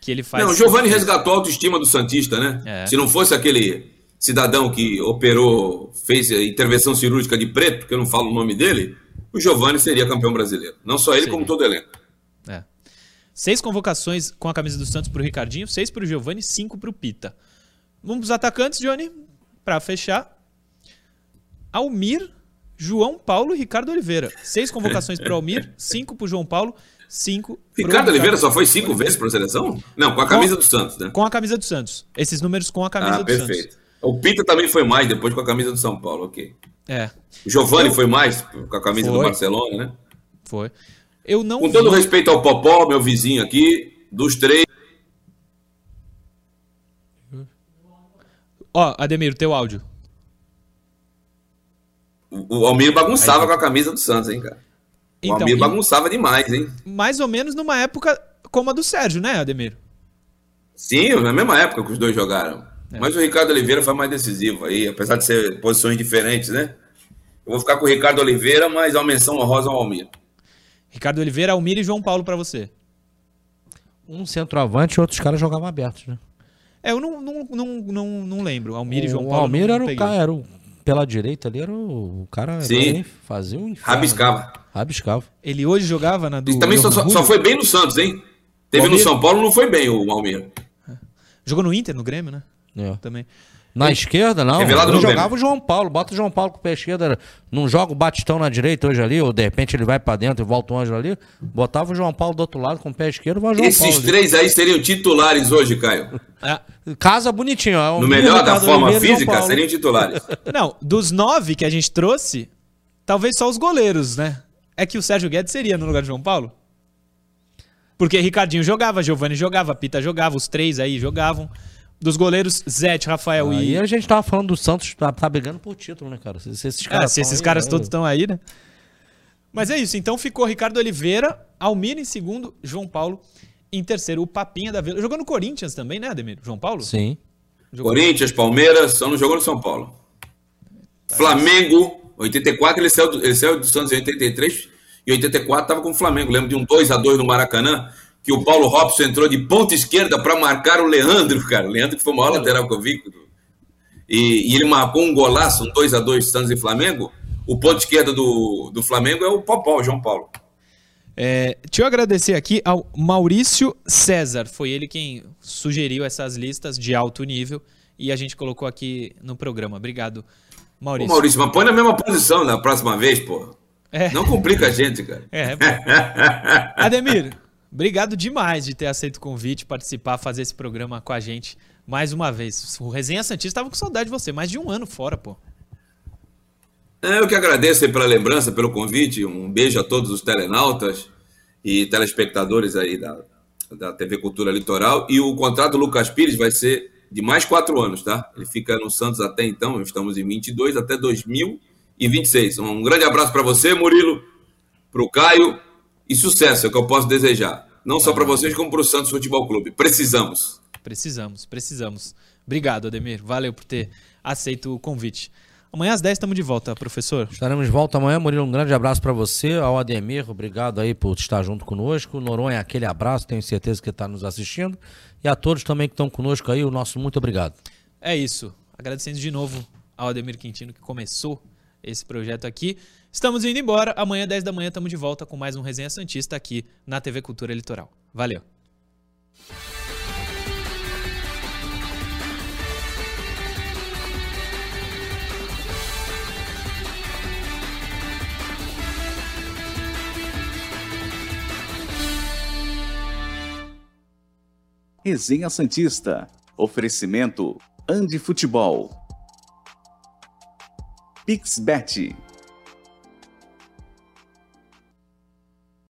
que ele faz. Não, o Giovani resgatou a autoestima do Santista, né? É. Se não fosse aquele cidadão que operou, fez a intervenção cirúrgica de preto, que eu não falo o nome dele, o Giovani seria campeão brasileiro. Não só ele, Seria. como todo o elenco. É. Seis convocações com a camisa do Santos pro Ricardinho, seis pro Giovani, cinco pro Pita. Vamos pros atacantes, Johnny, pra fechar. Almir, João Paulo e Ricardo Oliveira. Seis convocações pro Almir, cinco pro João Paulo, cinco Ricardo Oliveira só foi cinco vezes para a seleção? Não, com a camisa do Santos, né? Com a camisa do Santos. Esses números com a camisa Ah, do perfeito. Santos. O Pita também foi mais depois com a camisa do São Paulo, ok. É, O Giovani foi mais com a camisa do Foi. Barcelona, né? foi. Eu não Com todo vi- respeito ao Popó, meu vizinho aqui, dos três, Ó, Ademir, teu áudio. o Almir bagunçava com a camisa do Santos, hein, cara? O Então, Almir bagunçava demais, hein? mais ou menos numa época como a do Sérgio, né, Ademir? Sim, na mesma época que os dois jogaram. É. Mas o Ricardo Oliveira foi mais decisivo aí, apesar de ser posições diferentes, né? Eu vou ficar com o Ricardo Oliveira, mas a menção honrosa ao Almir. Ricardo Oliveira, Almir e João Paulo pra você. Um centroavante e outros caras jogavam abertos, né? É, eu não, não, não, não, não lembro. Almir e João o Paulo. Almir não era o cara, era o, pela direita ali, era o, o cara Sim. né, fazia um inferno. Rabiscava. Rabiscava. Ele hoje jogava na do. E também só, só- foi bem no Santos, hein? Teve O no Almir- São Paulo, não foi bem o Almir. Jogou no Inter, no Grêmio, né? É. Também. Na esquerda, não. Revelado no jogava o João Paulo. Bota o João Paulo com o pé esquerdo. Não joga o Batistão na direita hoje ali, ou de repente ele vai pra dentro e volta o Ângelo ali. Botava o João Paulo do outro lado com o pé esquerdo vai o João Esses Paulo. três aí seriam titulares hoje, Caio. Ah, Casa bonitinho. ó. No Almir, melhor da forma Oliveira física, seriam titulares. não, dos nove que a gente trouxe, talvez só os goleiros, né? É que o Sérgio Guedes seria no lugar de João Paulo? Porque Ricardinho jogava, Giovani jogava, Pita jogava, os três aí jogavam. Dos goleiros, Zete, Rafael Aí e. a gente tava falando do Santos, tá, tá brigando por título, né, cara? Se, se esses Ah, caras se tão esses aí, caras né? todos estão aí, né? Mas é isso. Então ficou Ricardo Oliveira, Almir em segundo, João Paulo em terceiro. O Papinha da Vila. Jogou no Corinthians também, né, Ademir? João Paulo? Sim. Jogou. Corinthians, Palmeiras, só não jogou no São Paulo. Flamengo, 84, ele saiu, do, ele saiu do Santos em 83 e 84 estava com o Flamengo. Lembro de um 2 a 2 no Maracanã, que o Paulo Robson entrou de ponta esquerda para marcar o Leandro, cara. O Leandro que foi o maior lateral que eu vi. E, e ele marcou um golaço, um 2 a 2 Santos e Flamengo. O ponto esquerda do, do Flamengo é o Popó, João Paulo. É, deixa eu agradecer aqui ao Maurício César. Foi ele quem sugeriu essas listas de alto nível e a gente colocou aqui no programa. Obrigado, Ô, Maurício. Maurício, mas põe na mesma posição na próxima vez, pô. É. Não complica a gente, cara. É, pô. Ademir, obrigado demais de ter aceito o convite, participar, fazer esse programa com a gente mais uma vez. O Resenha Santista estava com saudade de você, mais de um ano fora, pô. É, Eu que agradeço pela lembrança, pelo convite. Um beijo a todos os telenautas e telespectadores aí da, da TV Cultura Litoral. E o contrato do Lucas Pires vai ser de mais quatro anos, tá? Ele fica no Santos até então, estamos em 22, até 2026. Um grande abraço para você, Murilo, para o Caio e sucesso, é o que eu posso desejar. Não só para vocês, como para o Santos Futebol Clube. Precisamos. Precisamos, precisamos. Obrigado, Ademir. Valeu por ter aceito o convite. Amanhã às 10 estamos de volta, professor. Estaremos de volta amanhã, Murilo. Um grande abraço pra você, ao Ademir, obrigado aí por estar junto conosco. Noronha, aquele abraço, tenho certeza que está nos assistindo. E a todos também que estão conosco aí, o nosso muito obrigado. É isso. Agradecendo de novo ao Ademir Quintino que começou esse projeto aqui. Estamos indo embora. Amanhã, 10 da manhã, estamos de volta com mais um Resenha Santista aqui na TV Cultura Litoral. Valeu. Resenha Santista. Oferecimento Andi Futebol. Pixbet.